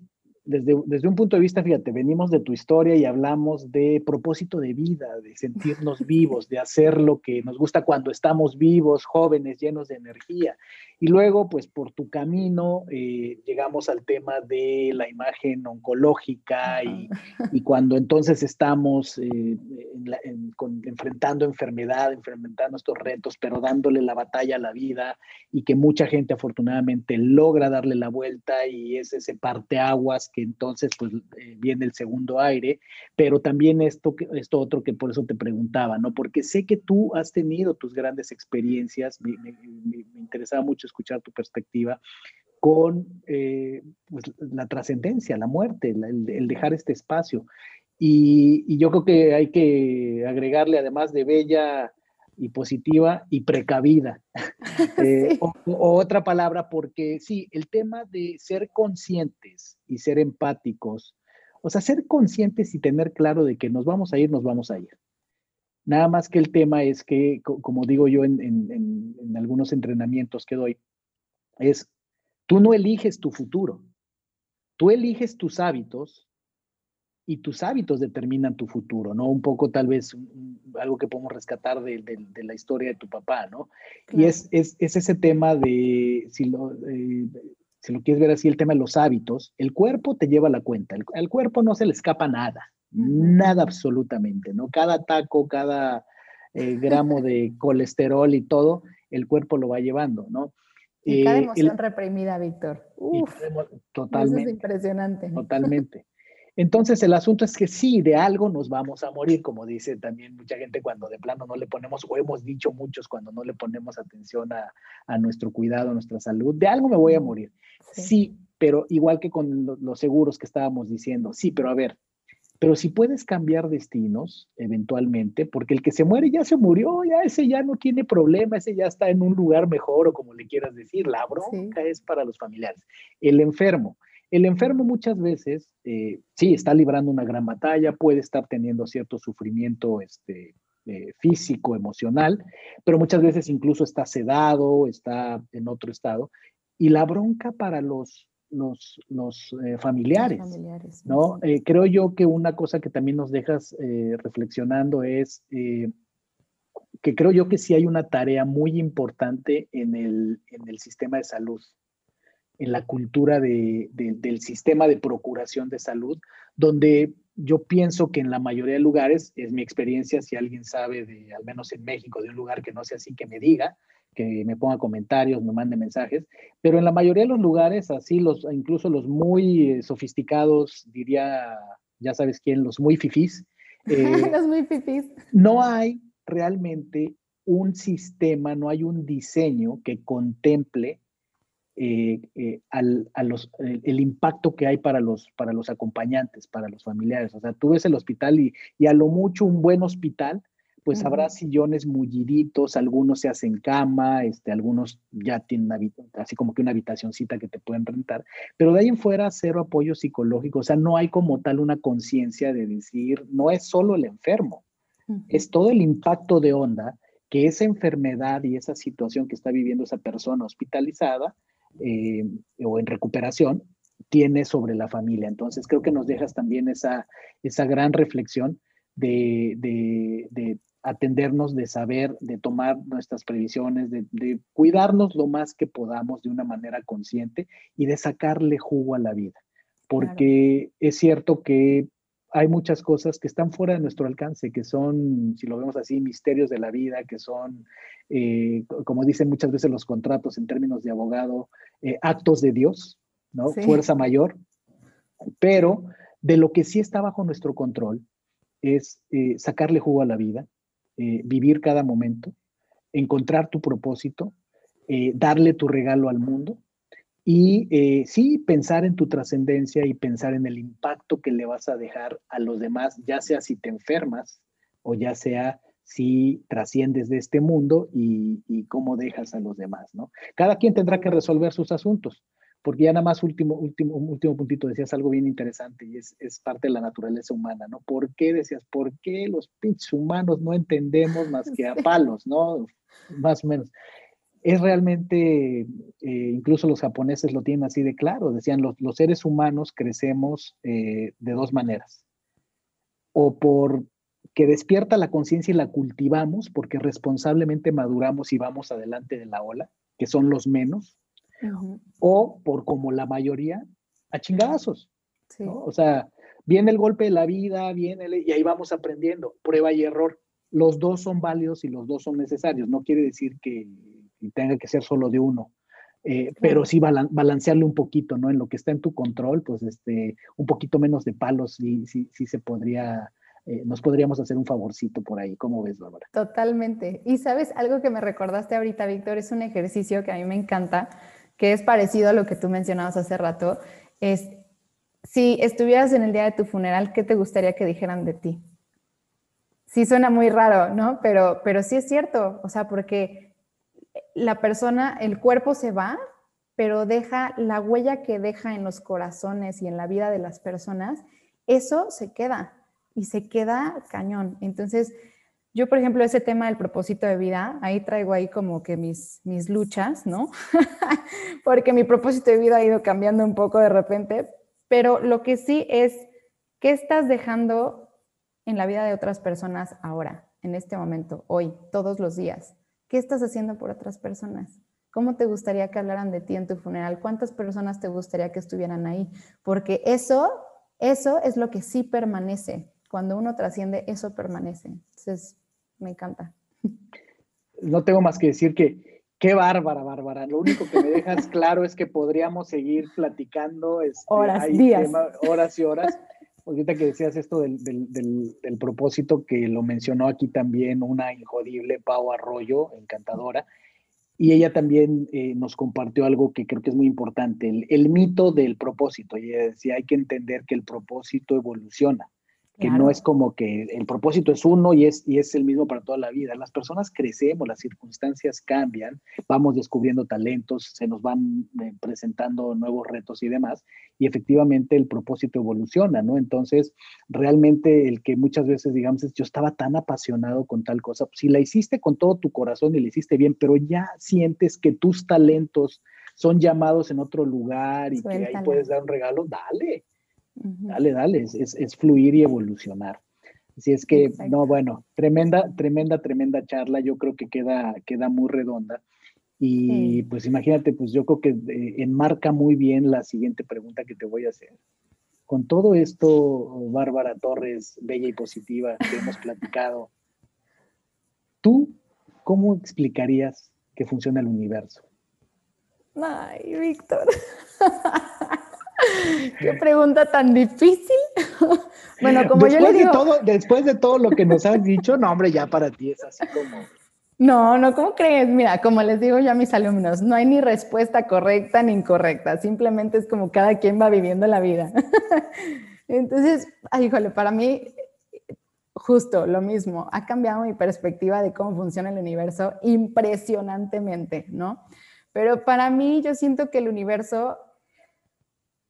desde, un punto de vista, fíjate, venimos de tu historia y hablamos de propósito de vida, de sentirnos vivos, de hacer lo que nos gusta cuando estamos vivos, jóvenes, llenos de energía. Y luego, pues por tu camino, eh, llegamos al tema de la imagen oncológica y, cuando entonces estamos eh, enfrentando enfermedad, enfrentando estos retos, pero dándole la batalla a la vida y que mucha gente afortunadamente logra darle la vuelta y es ese parteaguas entonces pues eh, viene el segundo aire, pero también esto, esto otro que por eso te preguntaba, ¿no? Porque sé que tú has tenido tus grandes experiencias, me, interesaba mucho escuchar tu perspectiva con eh, pues, la trascendencia, la muerte, el, dejar este espacio. Y, yo creo que hay que agregarle, además de bella y positiva y precavida. Eh, o, otra palabra, porque sí, el tema de ser conscientes y ser empáticos, o sea, ser conscientes y tener claro de que nos vamos a ir, nos vamos a ir. Nada más que el tema es que, como digo yo en, en algunos entrenamientos que doy, es, tú no eliges tu futuro, tú eliges tus hábitos y tus hábitos determinan tu futuro, ¿no? Un poco tal vez algo que podemos rescatar de, la historia de tu papá, ¿no? Y es, es, ese tema de, si lo, eh, si lo quieres ver así, el tema de los hábitos, el cuerpo te lleva la cuenta, el, al cuerpo no se le escapa nada, nada absolutamente, ¿no? Cada taco, cada eh, gramo de colesterol y todo, el cuerpo lo va llevando, ¿no? Y cada eh, emoción reprimida, Víctor. Uf, totalmente. Eso es impresionante. Totalmente. Entonces el asunto es que sí, de algo nos vamos a morir, como dice también mucha gente cuando de plano no le ponemos, o hemos dicho muchos cuando no le ponemos atención a, nuestro cuidado, a nuestra salud, de algo me voy a morir. Sí, pero igual que con los seguros que estábamos diciendo, sí, pero a ver, pero si puedes cambiar destinos eventualmente, porque el que se muere ya se murió, ya ese ya no tiene problema, ese ya está en un lugar mejor o como le quieras decir, la bronca es para los familiares. El enfermo, el enfermo muchas veces, eh, sí, está librando una gran batalla, puede estar teniendo cierto sufrimiento este, eh, físico, emocional, pero muchas veces incluso está sedado, está en otro estado. Y la bronca para los, los, eh, familiares, ¿no? creo yo que una cosa que también nos dejas reflexionando es que creo yo que sí hay una tarea muy importante en el, en el sistema de salud en la cultura del sistema de procuración de salud, donde yo pienso que en la mayoría de lugares, es mi experiencia, si alguien sabe de, al menos en México, de un lugar que no sea así, que me diga, que me ponga comentarios, me mande mensajes, pero en la mayoría de los lugares, así, los, incluso los muy eh, sofisticados, diría, ya sabes quién, los muy fifís. Eh, los muy fifís. No hay realmente un sistema, no hay un diseño que contemple eh, eh, al, a los, el, impacto que hay para los, para los acompañantes, para los familiares. O sea, tú ves el hospital y, y a lo mucho un buen hospital, pues habrá sillones mulliditos, algunos se hacen cama, este, algunos ya tienen así como que una habitacioncita que te pueden rentar, pero de ahí en fuera cero apoyo psicológico, o sea, no hay como tal una conciencia de decir, no es solo el enfermo, es todo el impacto de onda que esa enfermedad y esa situación que está viviendo esa persona hospitalizada eh, o en recuperación tiene sobre la familia. Entonces creo que nos dejas también esa, esa gran reflexión de, de, atendernos, de saber, de tomar nuestras previsiones, de, de, cuidarnos lo más que podamos de una manera consciente y de sacarle jugo a la vida. Porque es cierto que hay muchas cosas que están fuera de nuestro alcance, que son, si lo vemos así, misterios de la vida, que son, eh, como dicen muchas veces los contratos en términos de abogado, eh, actos de Dios, ¿no? Fuerza mayor. Pero de lo que sí está bajo nuestro control es eh, sacarle jugo a la vida, vivir cada momento, encontrar tu propósito, darle tu regalo al mundo y eh, sí, pensar en tu trascendencia y pensar en el impacto que le vas a dejar a los demás, ya sea si te enfermas o ya sea si trasciendes de este mundo y, cómo dejas a los demás, ¿no? Cada quien tendrá que resolver sus asuntos, porque ya nada más último, último, último puntito, decías algo bien interesante y es, es parte de la naturaleza humana, ¿no? ¿Por qué decías, por qué los pinches humanos no entendemos más que a palos, ¿no? Más o menos es realmente, eh, incluso los japoneses lo tienen así de claro, decían, los, los seres humanos crecemos eh, de dos maneras. O por que despierta la conciencia y la cultivamos porque responsablemente maduramos y vamos adelante de la ola, que son los menos, o por como la mayoría, a chingadazos. O sea, viene el golpe de la vida, viene y ahí vamos aprendiendo, prueba y error. Los dos son válidos y los dos son necesarios. No quiere decir que y tenga que ser solo de uno. Eh, pero sí balancearle un poquito, ¿no? En lo que está en tu control, pues este, un poquito menos de palos sí, sí, sí se podría, eh, nos podríamos hacer un favorcito por ahí. ¿Cómo ves, Bárbara? Totalmente. Y sabes, algo que me recordaste ahorita, Víctor, es un ejercicio que a mí me encanta, que es parecido a lo que tú mencionabas hace rato, es, si estuvieras en el día de tu funeral, ¿qué te gustaría que dijeran de ti? Sí suena muy raro, ¿no? Pero, pero sí es cierto, o sea, porque la persona, el cuerpo se va, pero deja la huella que deja en los corazones y en la vida de las personas, eso se queda y se queda cañón. Entonces, yo, por ejemplo, ese tema del propósito de vida, ahí traigo ahí como que mis, mis luchas, ¿no? Porque mi propósito de vida ha ido cambiando un poco de repente, pero lo que sí es, ¿qué estás dejando en la vida de otras personas ahora, en este momento, hoy, todos los días? ¿Qué estás haciendo por otras personas? ¿Cómo te gustaría que hablaran de ti en tu funeral? ¿Cuántas personas te gustaría que estuvieran ahí? Porque eso, eso es lo que sí permanece. Cuando uno trasciende, eso permanece. Entonces, me encanta. No tengo más que decir que qué bárbara, Bárbara. Lo único que me dejas claro es que podríamos seguir platicando este, horas, días. horas y horas. Ahorita que decías esto del, del, propósito, que lo mencionó aquí también una injodible Pau Arroyo, encantadora, y ella también eh, nos compartió algo que creo que es muy importante, el, el mito del propósito. Y ella decía, hay que entender que el propósito evoluciona que no es como que el propósito es uno y es, y es el mismo para toda la vida. Las personas crecemos, las circunstancias cambian, vamos descubriendo talentos, se nos van eh, presentando nuevos retos y demás, y efectivamente el propósito evoluciona, ¿no? Entonces, realmente el que muchas veces digamos, yo estaba tan apasionado con tal cosa, pues, si la hiciste con todo tu corazón y la hiciste bien, pero ya sientes que tus talentos son llamados en otro lugar y que ahí puedes dar un regalo, dale Dale, dale, es, fluir y evolucionar. Así es que, no, bueno, tremenda, tremenda, tremenda charla. Yo creo que queda, queda muy redonda. Y pues imagínate, pues yo creo que eh, enmarca muy bien la siguiente pregunta que te voy a hacer. con todo esto, Bárbara Torres, bella y positiva, que hemos platicado, ¿tú cómo explicarías que funciona el universo? Ay, Víctor. Qué pregunta tan difícil. bueno, como yo le digo. todo, después de todo lo que nos has dicho, no, hombre, ya para ti es así como. No, no, ¿cómo crees? Mira, como les digo yo a mis alumnos, no hay ni respuesta correcta ni incorrecta, simplemente es como cada quien va viviendo la vida. Entonces, ay, híjole, para mí, justo lo mismo, ha cambiado mi perspectiva de cómo funciona el universo impresionantemente, ¿no? Pero para mí yo siento que el universo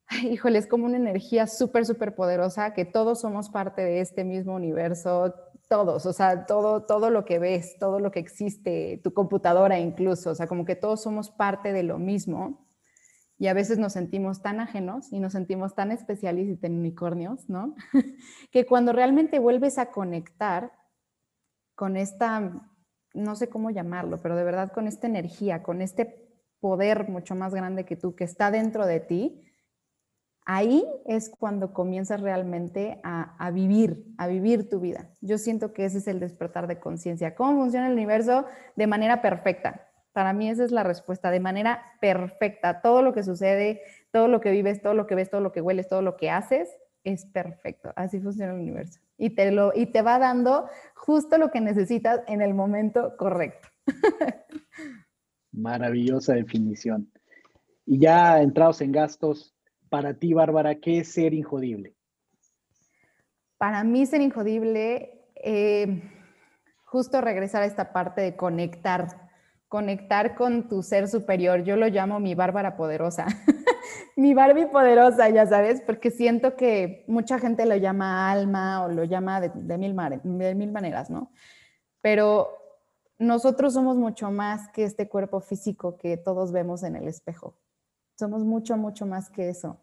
híjole, es como una energía súper, súper poderosa, que todos somos parte de este mismo universo, todos, o sea, todo, todo lo que ves, todo lo que existe, tu computadora incluso, o sea, como que todos somos parte de lo mismo. Y a veces nos sentimos tan ajenos y nos sentimos tan especiales y tan unicornios, ¿no? que cuando realmente vuelves a conectar con esta, no sé cómo llamarlo, pero de verdad con esta energía, con este poder mucho más grande que tú, que está dentro de ti, ahí es cuando comienzas realmente a, vivir, a vivir tu vida. Yo siento que ese es el despertar de conciencia. ¿Cómo funciona el universo? De manera perfecta. Para mí esa es la respuesta, de manera perfecta. Todo lo que sucede, todo lo que vives, todo lo que ves, todo lo que hueles, todo lo que haces, es perfecto. Así funciona el universo. Y te, lo, y te va dando justo lo que necesitas en el momento correcto. Maravillosa definición. Y ya entrados en gastos, para ti, Bárbara, ¿qué es ser injodible? Para mí ser injodible, eh, justo regresar a esta parte de conectar, conectar con tu ser superior. Yo lo llamo mi Bárbara poderosa, mi Barbie poderosa, ya sabes, porque siento que mucha gente lo llama alma o lo llama de, mil, de mil maneras, ¿no? Pero nosotros somos mucho más que este cuerpo físico que todos vemos en el espejo. Somos mucho, mucho más que eso.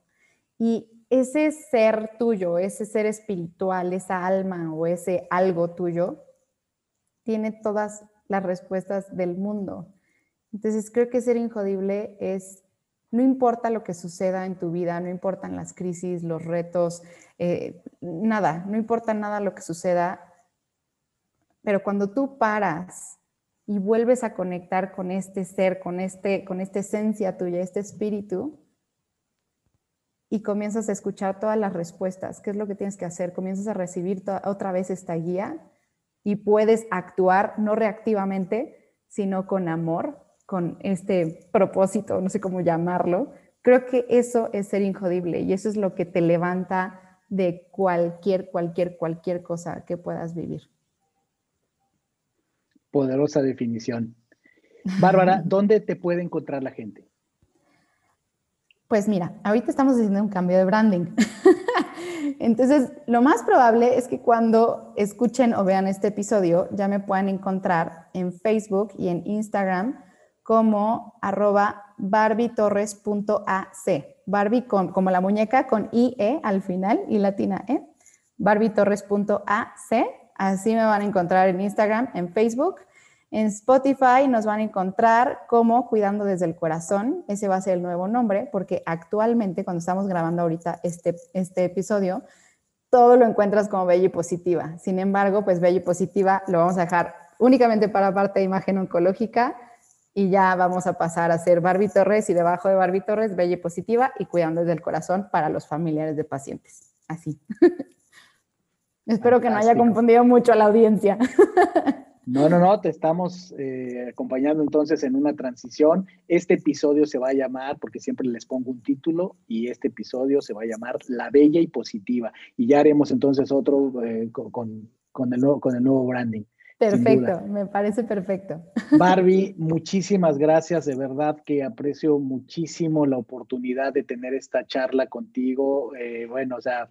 Y ese ser tuyo, ese ser espiritual, esa alma o ese algo tuyo, tiene todas las respuestas del mundo. Entonces creo que ser injodible es, no importa lo que suceda en tu vida, no importan las crisis, los retos, eh, nada, no importa nada lo que suceda, pero cuando tú paras y vuelves a conectar con este ser, con, este, con esta esencia tuya, este espíritu, y comienzas a escuchar todas las respuestas, qué es lo que tienes que hacer, comienzas a recibir otra vez esta guía y puedes actuar no reactivamente, sino con amor, con este propósito, no sé cómo llamarlo. Creo que eso es ser injodible y eso es lo que te levanta de cualquier, cualquier, cualquier cosa que puedas vivir poderosa definición. Bárbara, ¿dónde te puede encontrar la gente? Pues mira, ahorita estamos haciendo un cambio de branding. Entonces, lo más probable es que cuando escuchen o vean este episodio ya me puedan encontrar en Facebook y en Instagram como arroba barbietorres.ac. Barbie con, como la muñeca con IE al final y latina E. barbietorres.ac Así me van a encontrar en Instagram, en Facebook. En Spotify nos van a encontrar como Cuidando desde el Corazón. Ese va a ser el nuevo nombre porque actualmente, cuando estamos grabando ahorita este, este episodio, todo lo encuentras como Bella y Positiva. Sin embargo, pues Bella y Positiva lo vamos a dejar únicamente para parte de imagen oncológica y ya vamos a pasar a ser Barbie Torres y debajo de Barbie Torres, Bella y Positiva y Cuidando desde el Corazón para los familiares de pacientes. Así. Espero que no haya confundido mucho a la audiencia. No, no, no, te estamos eh, acompañando entonces en una transición. Este episodio se va a llamar, porque siempre les pongo un título, y este episodio se va a llamar La Bella y Positiva. Y ya haremos entonces otro eh, con, con, el nuevo, con el nuevo branding. Perfecto, me parece perfecto. Barbie, muchísimas gracias, de verdad que aprecio muchísimo la oportunidad de tener esta charla contigo. Eh, bueno, o sea,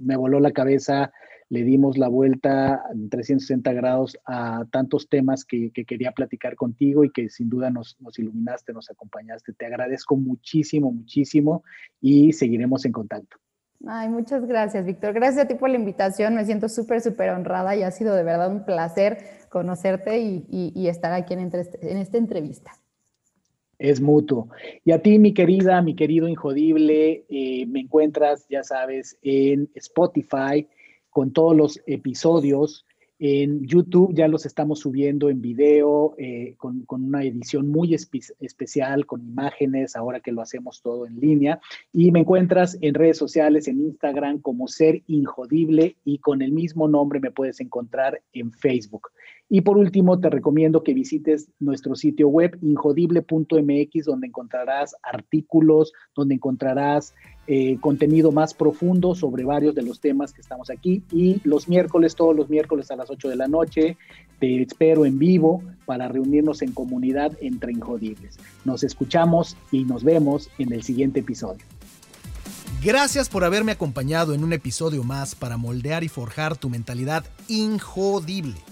me voló la cabeza le dimos la vuelta en 360 grados a tantos temas que, quería platicar contigo y que sin duda nos, iluminaste, nos acompañaste. Te agradezco muchísimo, muchísimo y seguiremos en contacto. Ay, muchas gracias, Víctor. Gracias a ti por la invitación. Me siento súper, súper honrada y ha sido de verdad un placer conocerte y, estar aquí en, en esta entrevista. Es mutuo. Y a ti, mi querida, mi querido Injodible, eh, me encuentras, ya sabes, en Spotify con todos los episodios. En YouTube ya los estamos subiendo en video eh, con, una edición muy especial, con imágenes, ahora que lo hacemos todo en línea. Y me encuentras en redes sociales, en Instagram como Ser Injodible y con el mismo nombre me puedes encontrar en Facebook. Y por último, te recomiendo que visites nuestro sitio web injodible.mx, donde encontrarás artículos, donde encontrarás eh, contenido más profundo sobre varios de los temas que estamos aquí. Y los miércoles, todos los miércoles a las 8 de la noche, te espero en vivo para reunirnos en comunidad entre Injodibles. Nos escuchamos y nos vemos en el siguiente episodio. Gracias por haberme acompañado en un episodio más para moldear y forjar tu mentalidad injodible.